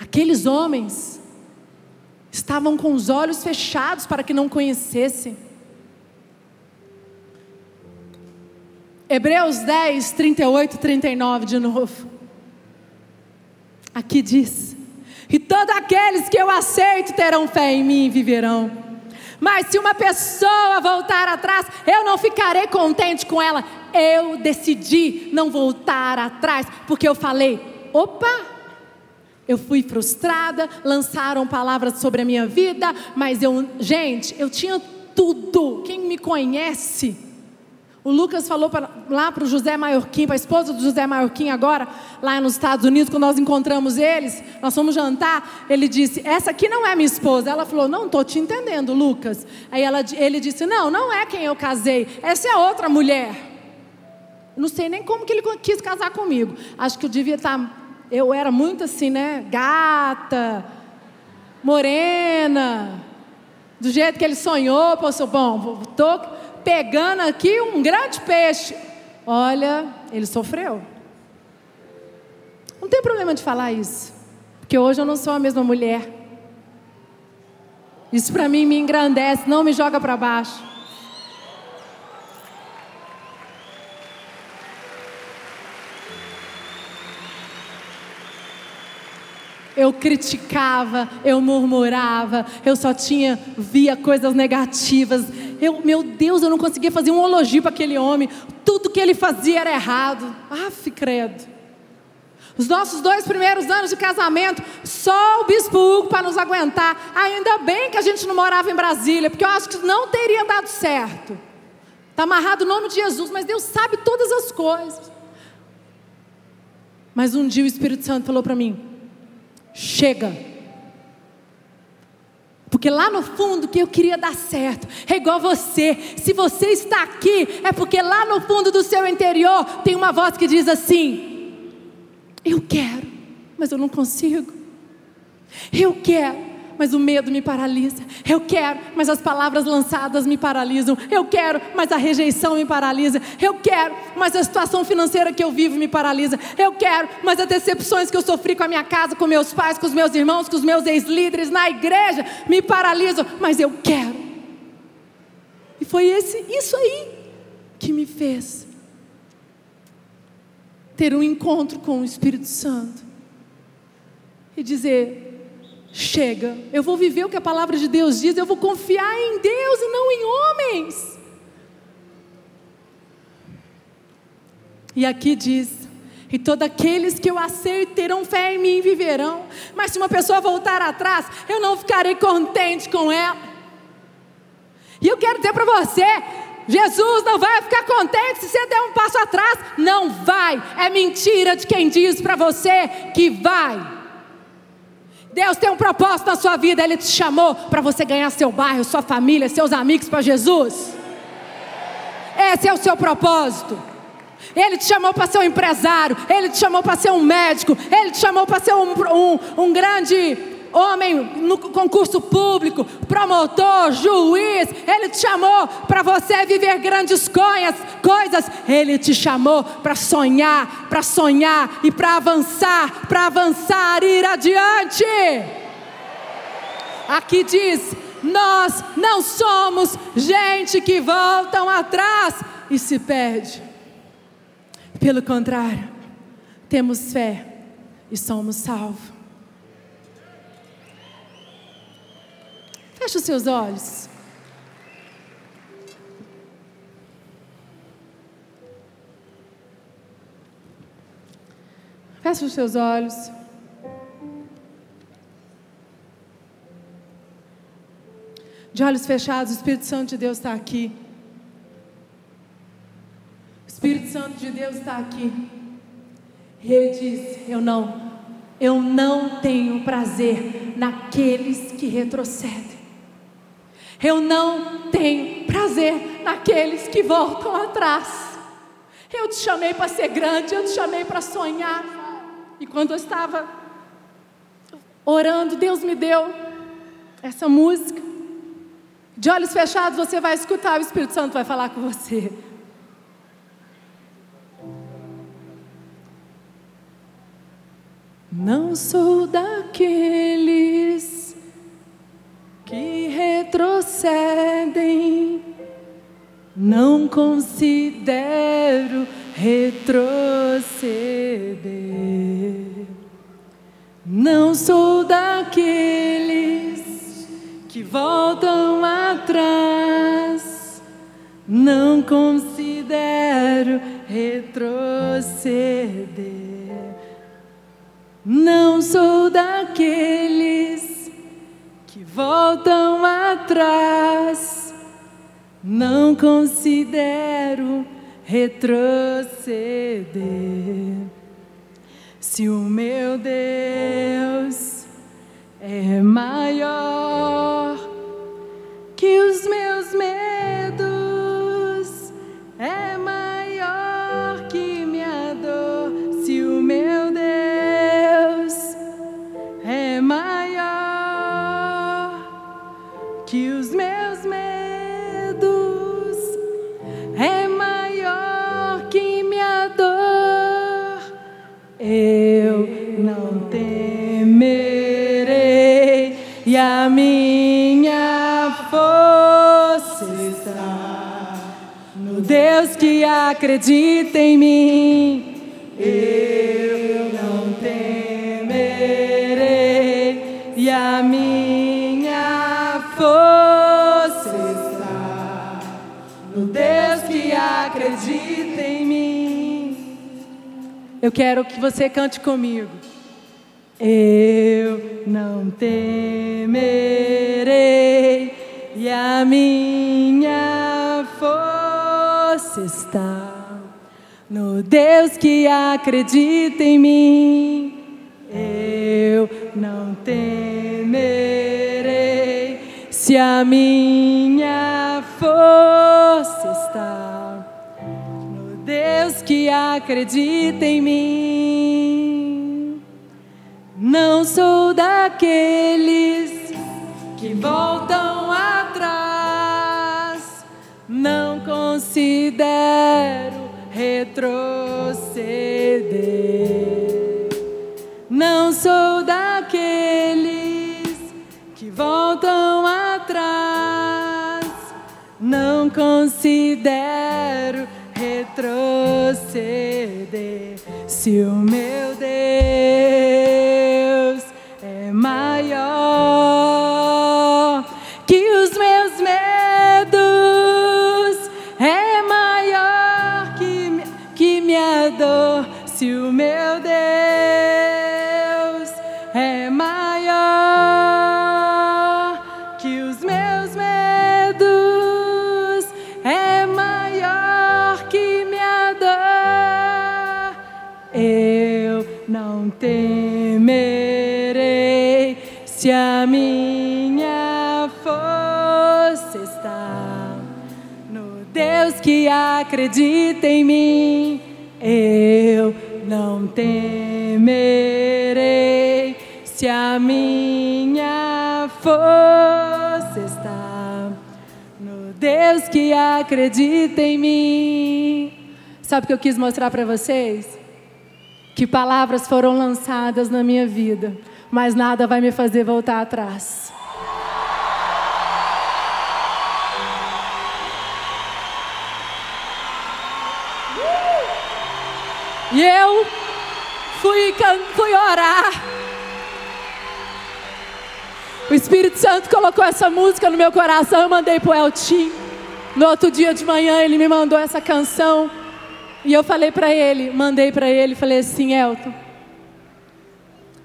Aqueles homens estavam com os olhos fechados para que não conhecessem. Hebreus 10, 38, 39 de novo. Aqui diz: E todos aqueles que eu aceito terão fé em mim e viverão. Mas se uma pessoa voltar atrás, eu não ficarei contente com ela. Eu decidi não voltar atrás, porque eu falei: opa, eu fui frustrada, lançaram palavras sobre a minha vida, mas eu, gente, eu tinha tudo. Quem me conhece o Lucas falou pra, lá para o José Maiorquim, para a esposa do José Maiorquim agora, lá nos Estados Unidos, quando nós encontramos eles, nós fomos jantar, ele disse, essa aqui não é minha esposa. Ela falou, não estou te entendendo, Lucas. Aí ela, ele disse, não, não é quem eu casei, essa é outra mulher. Não sei nem como que ele quis casar comigo. Acho que eu devia estar, tá, eu era muito assim, né, gata, morena, do jeito que ele sonhou, pensou, bom, estou pegando aqui um grande peixe. Olha, ele sofreu. Não tem problema de falar isso, porque hoje eu não sou a mesma mulher. Isso para mim me engrandece, não me joga para baixo. eu criticava, eu murmurava, eu só tinha, via coisas negativas. Eu, meu Deus, eu não conseguia fazer um elogio para aquele homem. Tudo que ele fazia era errado. Aff, credo. Os nossos dois primeiros anos de casamento, só o bispo Hugo para nos aguentar. Ainda bem que a gente não morava em Brasília, porque eu acho que não teria dado certo. Está amarrado o nome de Jesus, mas Deus sabe todas as coisas. Mas um dia o Espírito Santo falou para mim: chega. Porque lá no fundo que eu queria dar certo, é igual você. Se você está aqui, é porque lá no fundo do seu interior tem uma voz que diz assim: Eu quero, mas eu não consigo. Eu quero, mas o medo me paralisa. Eu quero, mas as palavras lançadas me paralisam. Eu quero, mas a rejeição me paralisa. Eu quero, mas a situação financeira que eu vivo me paralisa. Eu quero, mas as decepções que eu sofri com a minha casa, com meus pais, com os meus irmãos, com os meus ex-líderes na igreja me paralisam. Mas eu quero. E foi esse, isso aí que me fez ter um encontro com o Espírito Santo e dizer: chega, eu vou viver o que a palavra de Deus diz, eu vou confiar em Deus e não em homens. E aqui diz: e todos aqueles que eu aceito terão fé em mim e viverão. Mas se uma pessoa voltar atrás, eu não ficarei contente com ela. E eu quero dizer para você: Jesus não vai ficar contente se você der um passo atrás. Não vai. É mentira de quem diz para você que vai. Deus tem um propósito na sua vida, Ele te chamou para você ganhar seu bairro, sua família, seus amigos para Jesus. Esse é o seu propósito. Ele te chamou para ser um empresário, Ele te chamou para ser um médico, Ele te chamou para ser um, um, um grande homem no concurso público, promotor, juiz, Ele te chamou para você viver grandes coisas, Ele te chamou para sonhar, para sonhar e para avançar, para avançar ir adiante. Aqui diz: nós não somos gente que voltam atrás e se perde. Pelo contrário, temos fé e somos salvos. Feche os seus olhos. Feche os seus olhos. De olhos fechados, o Espírito Santo de Deus está aqui. O Espírito Santo de Deus está aqui. E ele diz: Eu não, eu não tenho prazer naqueles que retrocedem. Eu não tenho prazer naqueles que voltam atrás. Eu te chamei para ser grande, eu te chamei para sonhar. E quando eu estava orando, Deus me deu essa música. De olhos fechados, você vai escutar, o Espírito Santo vai falar com você. Não sou daqueles que retrocedem, não considero retroceder. Não sou daqueles que voltam atrás, não considero retroceder. Não sou daqueles que voltam atrás, não considero retroceder. Se o meu Deus é maior que os meus medos, é maior a minha força está no Deus que acredita em mim. Eu não temerei e a minha força está no Deus que acredita em mim. Eu quero que você cante comigo. Eu não temerei e a minha força está no Deus que acredita em mim. Eu não temerei se a minha força está no Deus que acredita em mim. Não sou daqueles que voltam atrás, não considero retroceder. Não sou daqueles que voltam atrás, não considero retroceder. Se o meu Deus acredita em mim. Eu não temerei se a minha força está no Deus que acredita em mim. Sabe o que eu quis mostrar para vocês? Que palavras foram lançadas na minha vida, mas nada vai me fazer voltar atrás. E eu fui, fui orar. O Espírito Santo colocou essa música no meu coração, eu mandei para o Eltim. No outro dia de manhã ele me mandou essa canção. E eu falei para ele, mandei para ele, falei assim, Elton,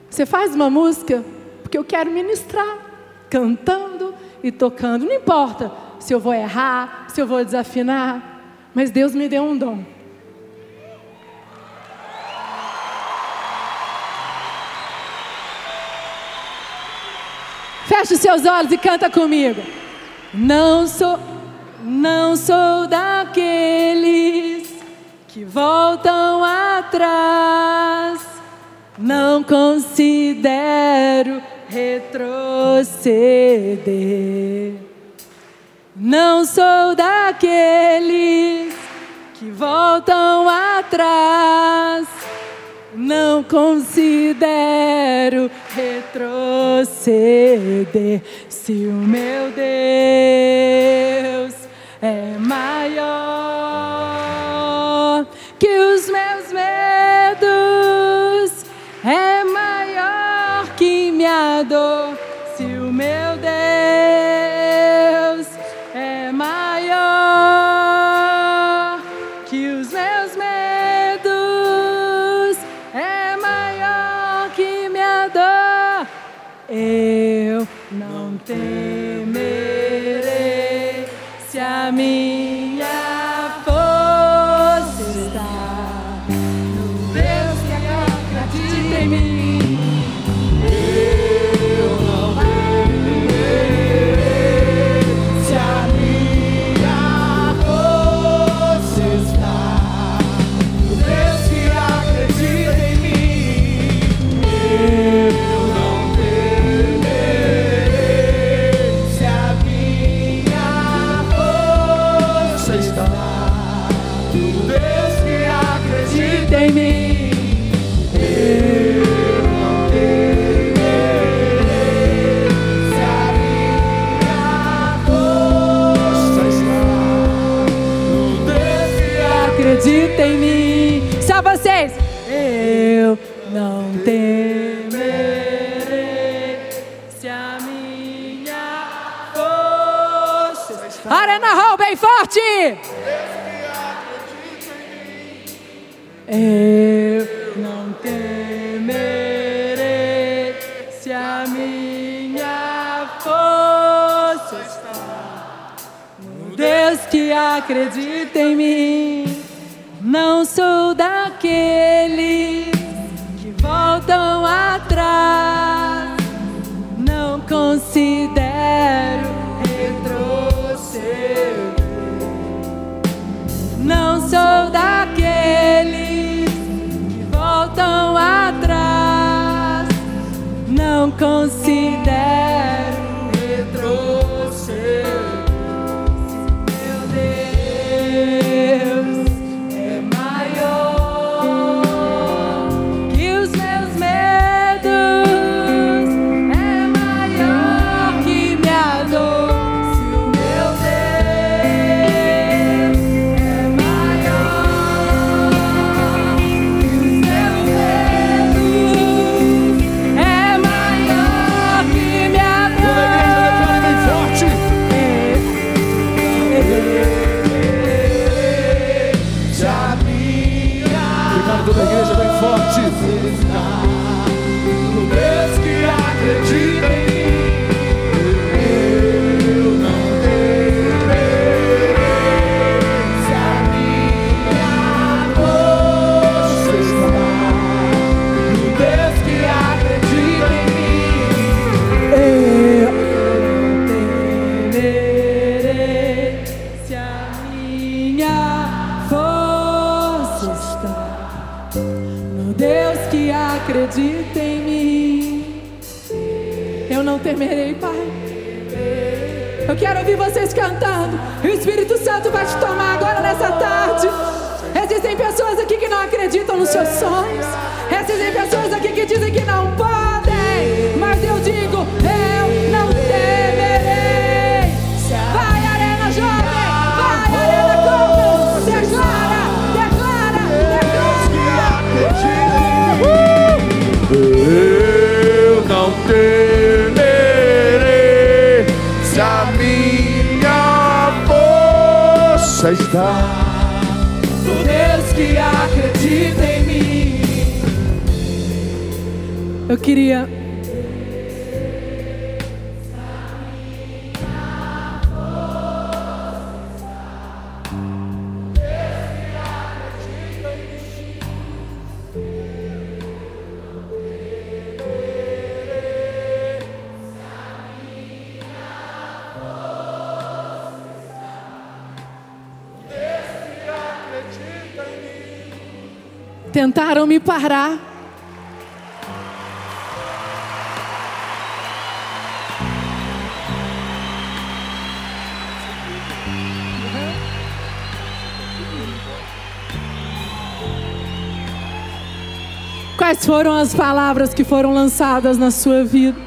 você faz uma música porque eu quero ministrar, cantando e tocando. Não importa se eu vou errar, se eu vou desafinar, mas Deus me deu um dom. Feche seus olhos e canta comigo. Não sou, não sou daqueles que voltam atrás não considero retroceder. Não sou daqueles que voltam atrás. Não considero retroceder. Se o meu Deus é maior que os meus medos é maior que minha dor. Forte! Eu não temerei se a minha força está no Deus que acredita em mim. Não sou daqueles que voltam Não ouvir vocês cantando. O Espírito Santo vai te tomar agora nessa tarde. Existem pessoas aqui que não acreditam nos seus sonhos. Existem pessoas aqui que dizem que não podem. Mas eu digo, possa estar. O Deus que acredita em mim. Eu queria Tentaram me parar. Quais foram as palavras que foram lançadas na sua vida?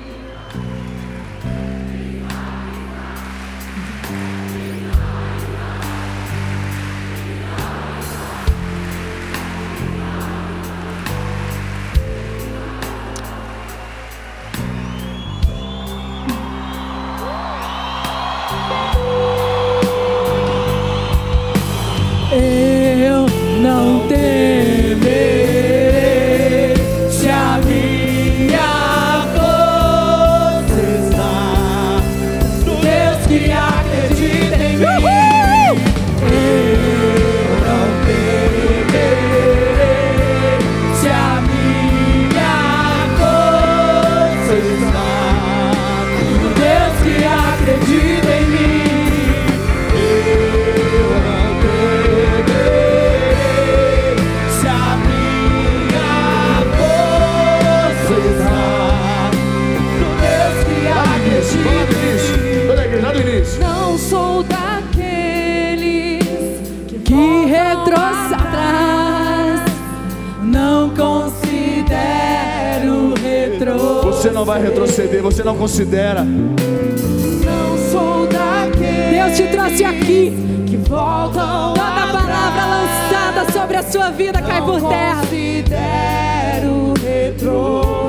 Considera. Não sou daquele Deus te trouxe aqui. Que voltam Toda palavra lançada sobre a sua vida cai por terra. Considero retroceder.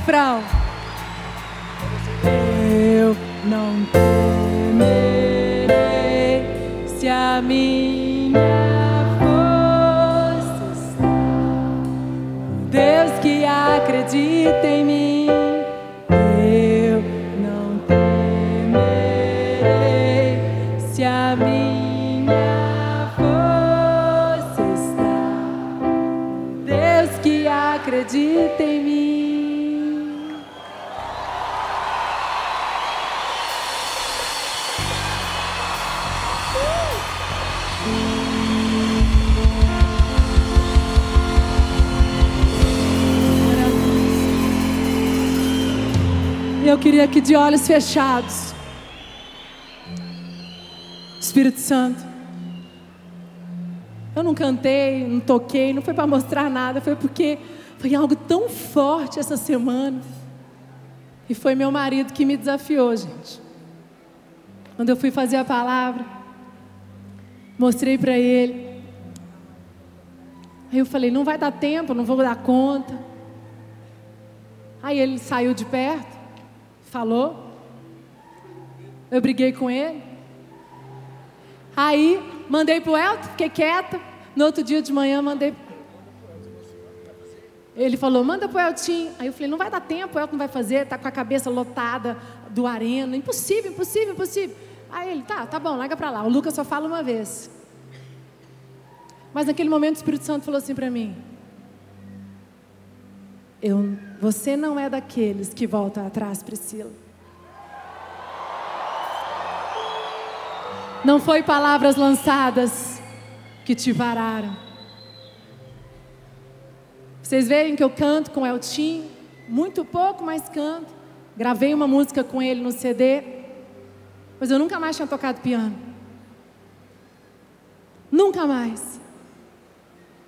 Refrão. Eu queria que de olhos fechados, Espírito Santo, eu não cantei, não toquei, não foi para mostrar nada, foi porque foi algo tão forte essa semana. E foi meu marido que me desafiou, gente. Quando eu fui fazer a palavra, mostrei para ele Aí eu falei: não vai dar tempo, não vou dar conta. Aí ele saiu de perto, falou. Eu briguei com ele. Aí mandei pro Elton, fiquei quieta. No outro dia de manhã mandei. Ele falou, manda pro Elton. Aí eu falei, não vai dar tempo, o Elton vai fazer, tá com a cabeça lotada do arena. Impossível, impossível, impossível. Aí ele, tá, tá bom, larga para lá. O Lucas só fala uma vez. Mas naquele momento o Espírito Santo falou assim para mim: eu, você não é daqueles que voltam atrás, Priscila. Não foi palavras lançadas que te vararam. Vocês veem que eu canto com Eltim, muito pouco, mas canto. Gravei uma música com ele no CD, mas eu nunca mais tinha tocado piano. Nunca mais.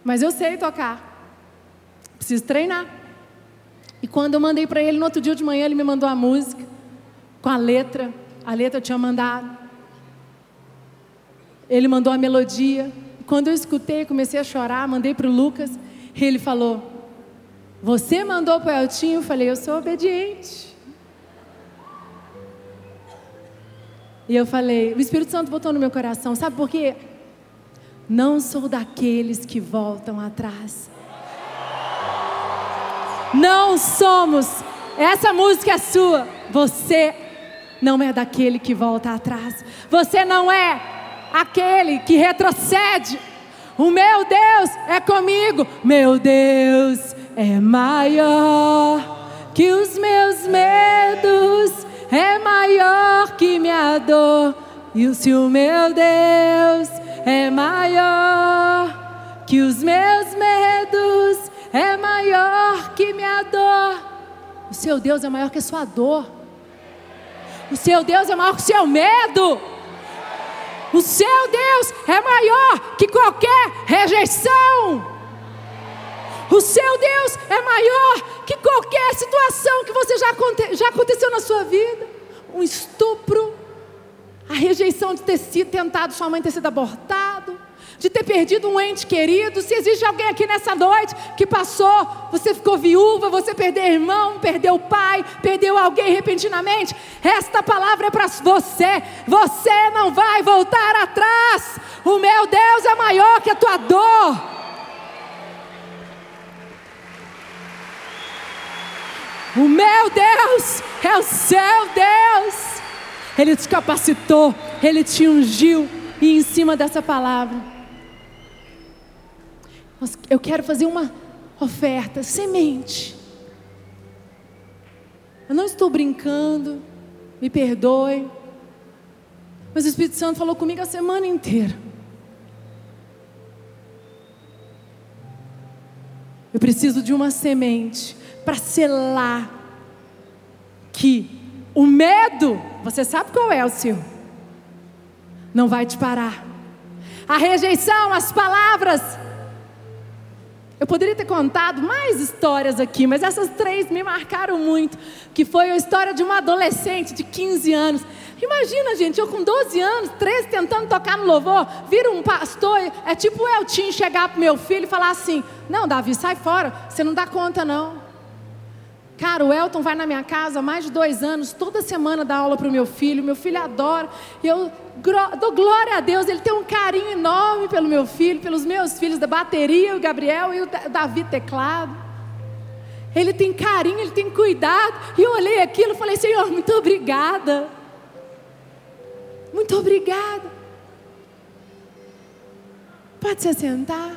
Mas eu sei tocar. Preciso treinar. E quando eu mandei para ele no outro dia de manhã, ele me mandou a música com a letra. A letra eu tinha mandado. Ele mandou a melodia. Quando eu escutei, comecei a chorar, mandei para o Lucas. E ele falou: Você mandou para o Eltinho? Eu falei: Eu sou obediente. E eu falei: O Espírito Santo botou no meu coração, sabe por quê? Não sou daqueles que voltam atrás. Não somos. Essa música é sua. Você não é daquele que volta atrás. Você não é aquele que retrocede. O meu Deus é comigo. Meu Deus é maior que os meus medos. É maior que minha dor. E se o meu Deus é maior que os meus medos, é maior que minha dor. O seu Deus é maior que a sua dor. O seu Deus é maior que o seu medo. O seu Deus é maior que qualquer rejeição. O seu Deus é maior que qualquer situação que você já, já aconteceu na sua vida. Um estupro, a rejeição de ter sido tentado, sua mãe ter sido abortado, de ter perdido um ente querido. Se existe alguém aqui nessa noite que passou, você ficou viúva, você perdeu irmão, perdeu pai, perdeu alguém repentinamente, esta palavra é para você. Você não vai voltar atrás. O meu Deus é maior que a tua dor. O meu Deus é o seu Deus. Ele te capacitou, Ele te ungiu, e em cima dessa palavra, eu quero fazer uma oferta, semente. Eu não estou brincando, me perdoe, mas o Espírito Santo falou comigo a semana inteira. Eu preciso de uma semente para selar que o medo, você sabe qual é o seu? Não vai te parar. A rejeição, as palavras. Eu poderia ter contado mais histórias aqui, mas essas três me marcaram muito. Que foi a história de uma adolescente de 15 anos. Imagina, gente, eu com 12 anos, 13, tentando tocar no louvor, vira um pastor, é tipo o Eltinho chegar pro meu filho e falar assim: Não, Davi, sai fora, você não dá conta, não. Cara, o Elton vai na minha casa há mais de dois anos, toda semana dá aula para o meu filho. Meu filho adora. Eu dou glória a Deus, ele tem um carinho enorme pelo meu filho, pelos meus filhos da bateria, o Gabriel e o Davi teclado. Ele tem carinho, ele tem cuidado. E eu olhei aquilo e falei: Senhor, muito obrigada. Muito obrigada. Pode se assentar.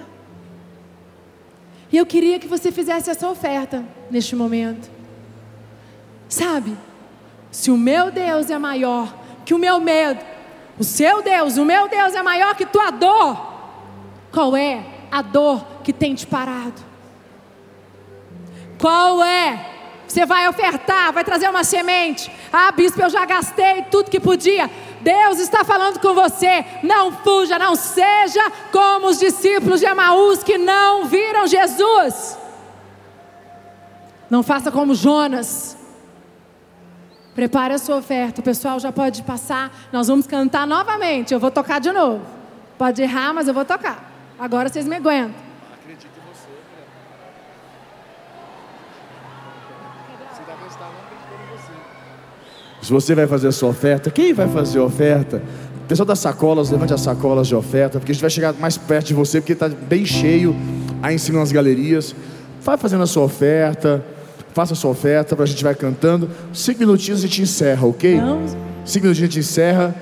E eu queria que você fizesse essa oferta neste momento. Sabe? Se o meu Deus é maior que o meu medo, o seu Deus, o meu Deus é maior que tua dor, qual é a dor que tem te parado? Qual é? Você vai ofertar, vai trazer uma semente. Ah, bispo, eu já gastei tudo que podia. Deus está falando com você. Não fuja, não seja como os discípulos de Emaús que não viram Jesus. Não faça como Jonas Prepare a sua oferta, o pessoal já pode passar. Nós vamos cantar novamente. Eu vou tocar de novo. Pode errar, mas eu vou tocar. Agora vocês me aguentam. Acredito em você. Se você vai fazer a sua oferta, quem vai fazer a oferta? Pessoal das sacolas, levante as sacolas de oferta, porque a gente vai chegar mais perto de você, porque está bem cheio aí em cima nas galerias. Vai fazendo a sua oferta faça sua oferta, para a gente vai cantando. Cinco minutinhos a gente encerra, ok? Não. Cinco minutinhos a gente encerra,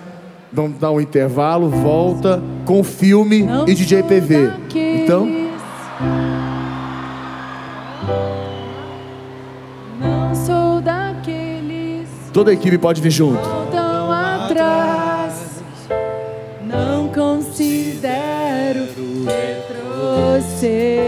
vamos dar um intervalo, volta com filme Não e DJ PV. Então, Não sou daqueles toda a equipe pode vir junto. voltam atrás. Não considero retroceder.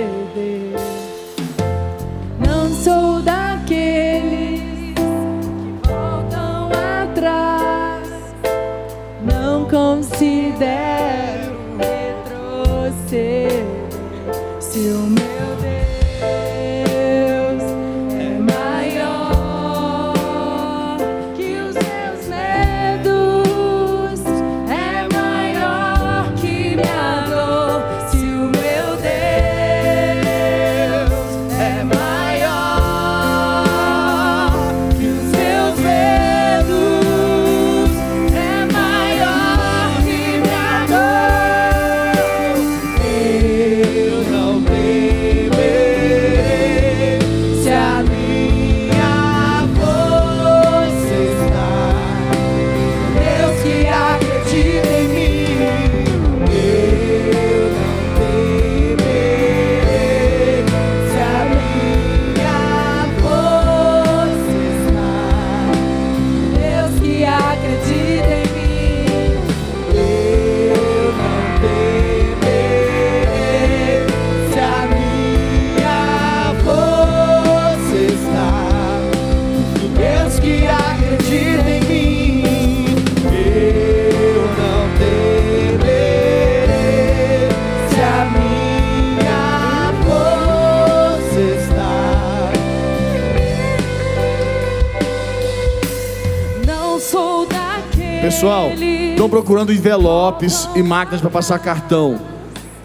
Procurando envelopes e máquinas para passar cartão.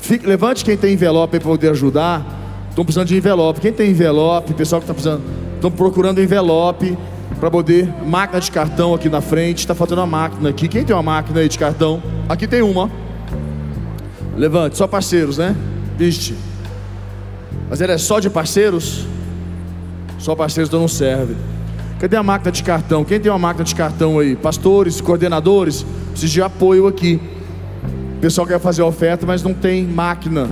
Fique, levante quem tem envelope para poder ajudar. Estão precisando de envelope. Quem tem envelope, pessoal que está precisando, estão procurando envelope para poder máquina de cartão aqui na frente. Está faltando uma máquina aqui. Quem tem uma máquina aí de cartão? Aqui tem uma. Levante, só parceiros, né? Viste. Mas ela é só de parceiros? Só parceiros então não serve. Cadê a máquina de cartão? Quem tem uma máquina de cartão aí? Pastores, coordenadores, precisa de apoio aqui. O pessoal quer fazer oferta, mas não tem máquinas.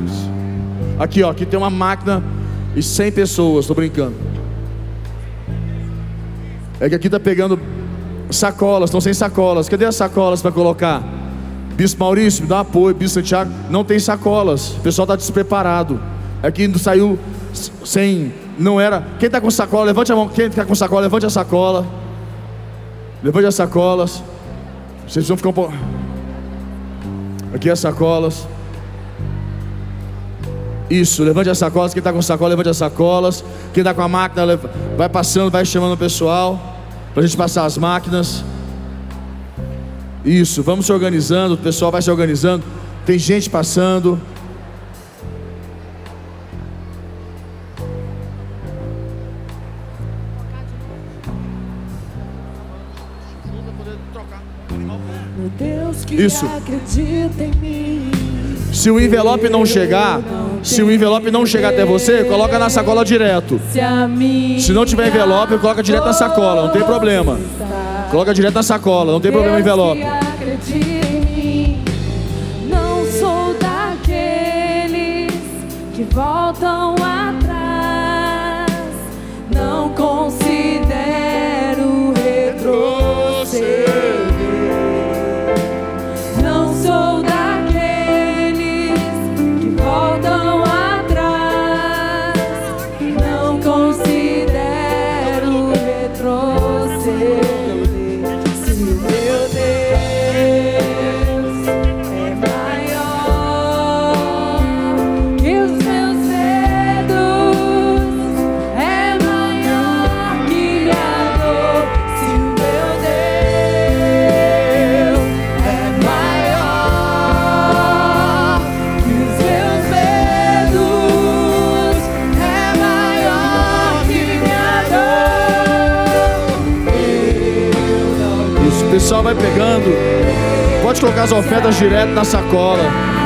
Aqui, ó, aqui tem uma máquina e 100 pessoas, tô brincando. É que aqui tá pegando sacolas, estão sem sacolas. Cadê as sacolas para colocar? Bispo Maurício, me dá apoio. Bispo Santiago, não tem sacolas. O pessoal está despreparado. Aqui saiu sem, não era. Quem está com sacola, levante a mão. Quem está com sacola, levante a sacola. Levante as sacolas. Vocês vão ficar um pouco. Aqui as sacolas. Isso, levante as sacolas. Quem está com sacola, levante as sacolas. Quem está com a máquina, vai passando, vai chamando o pessoal. Para a gente passar as máquinas. Isso, vamos se organizando. O pessoal vai se organizando. Tem gente passando. Isso. Se o envelope não chegar, se o envelope não chegar até você, coloca na sacola direto. Se não tiver envelope, coloca direto na sacola, não tem problema. Coloca direto na sacola, não tem problema o envelope. Daqueles que voltam atrás. Não considero pegando. Pode colocar as ofertas direto na sacola.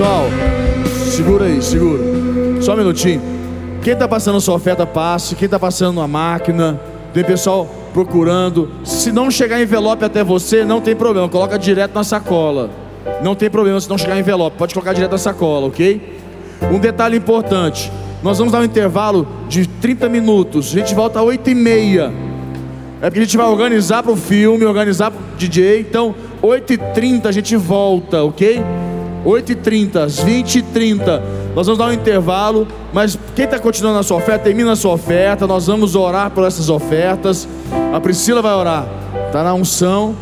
Pessoal, segura aí, segura. Só um minutinho. Quem está passando sua oferta, passe. Quem está passando uma máquina, tem pessoal procurando. Se não chegar envelope até você, não tem problema. Coloca direto na sacola. Não tem problema se não chegar envelope. Pode colocar direto na sacola, ok? Um detalhe importante. Nós vamos dar um intervalo de 30 minutos. A gente volta às 8h30. É porque a gente vai organizar para o filme, organizar para o DJ. Então, 8h30 a gente volta, ok? 8h30, às 20h30. Nós vamos dar um intervalo. Mas quem está continuando a sua oferta, termina a sua oferta. Nós vamos orar por essas ofertas. A Priscila vai orar. Está na unção.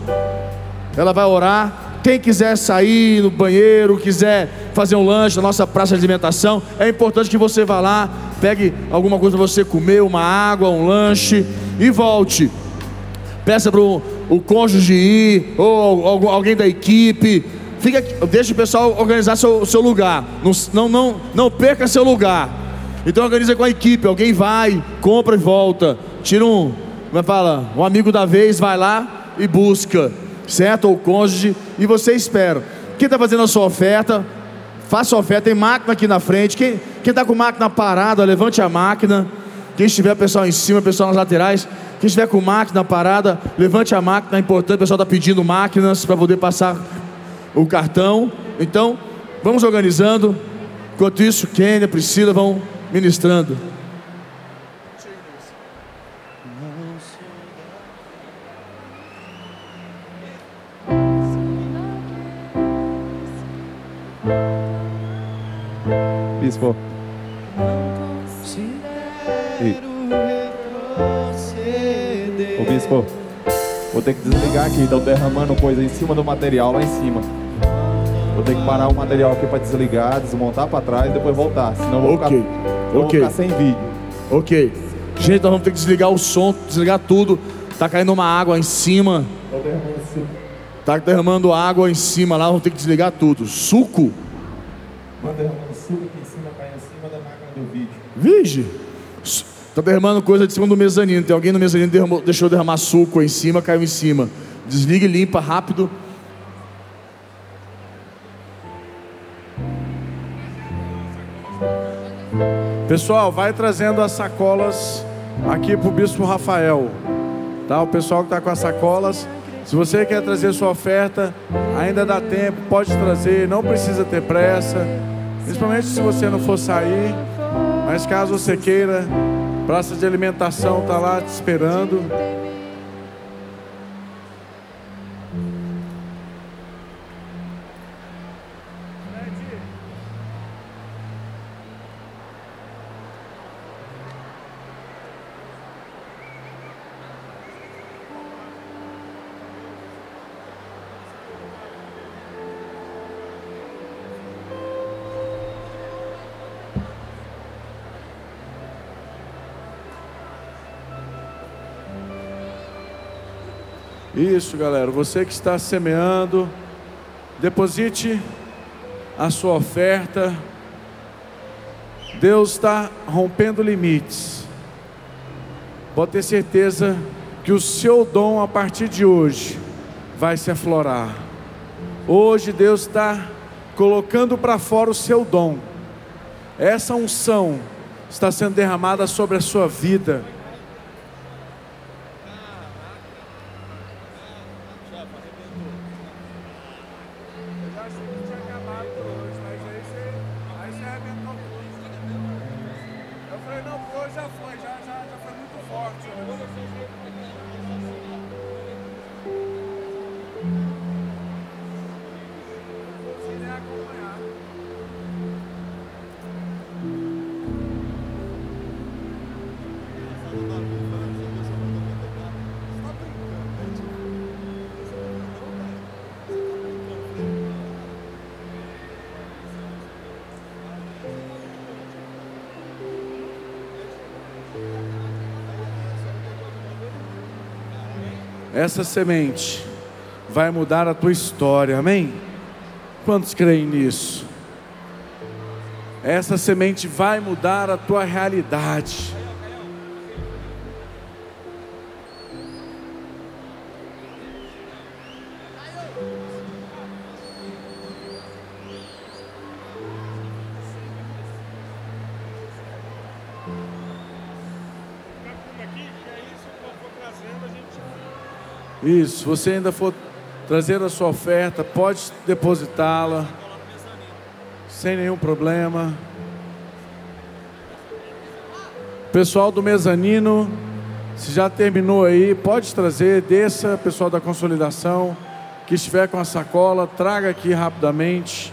Ela vai orar. Quem quiser sair no banheiro, quiser fazer um lanche na nossa praça de alimentação, é importante que você vá lá, pegue alguma coisa para você comer, uma água, um lanche e volte. Peça para o cônjuge ir, ou alguém da equipe. Fica, deixa o pessoal organizar seu, seu lugar. Não, não, não, perca seu lugar. Então organiza com a equipe. Alguém vai, compra e volta. Tira um, como é fala? Um amigo da vez, vai lá e busca. Certo? Ou cônjuge. E você espera. Quem está fazendo a sua oferta, faça a oferta. Tem máquina aqui na frente. Quem está com máquina parada, levante a máquina. Quem estiver, pessoal em cima, pessoal nas laterais. Quem estiver com máquina parada, levante a máquina. É importante, o pessoal está pedindo máquinas para poder passar o cartão. Então, vamos organizando. Enquanto isso, Kênia, Priscila vão ministrando. Bispo, aqui, estão derramando coisa em cima do material lá em cima. Vou ter que parar o material aqui para desligar, desmontar para trás e depois voltar, senão vou Ok, ficar, vou ok. ficar sem vídeo. Ok. Gente, nós vamos ter que desligar o som, desligar tudo. Tá caindo uma água em cima. Tá derramando água em cima lá, vamos ter que desligar tudo. Suco? Estão derramando suco aqui em cima, caindo em cima da máquina do vídeo. Vige. Tá derramando coisa de cima do mezanino. Tem alguém no mezanino que derramou- deixou derramar suco em cima, caiu em cima. Desliga e limpa rápido. Pessoal, vai trazendo as sacolas aqui para o Bispo Rafael. Tá? O pessoal que está com as sacolas. Se você quer trazer sua oferta, ainda dá tempo, pode trazer, não precisa ter pressa. Principalmente se você não for sair. Mas caso você queira, praça de alimentação está lá te esperando. Isso, galera. Você que está semeando, deposite a sua oferta. Deus está rompendo limites. Pode ter certeza que o seu dom a partir de hoje vai se aflorar. Hoje Deus está colocando para fora o seu dom. Essa unção está sendo derramada sobre a sua vida. Essa semente vai mudar a tua história, amém? Quantos creem nisso? Essa semente vai mudar a tua realidade. Isso, você ainda for trazer a sua oferta, pode depositá-la sem nenhum problema. Pessoal do mezanino, se já terminou aí, pode trazer, desça, pessoal da consolidação, que estiver com a sacola, traga aqui rapidamente.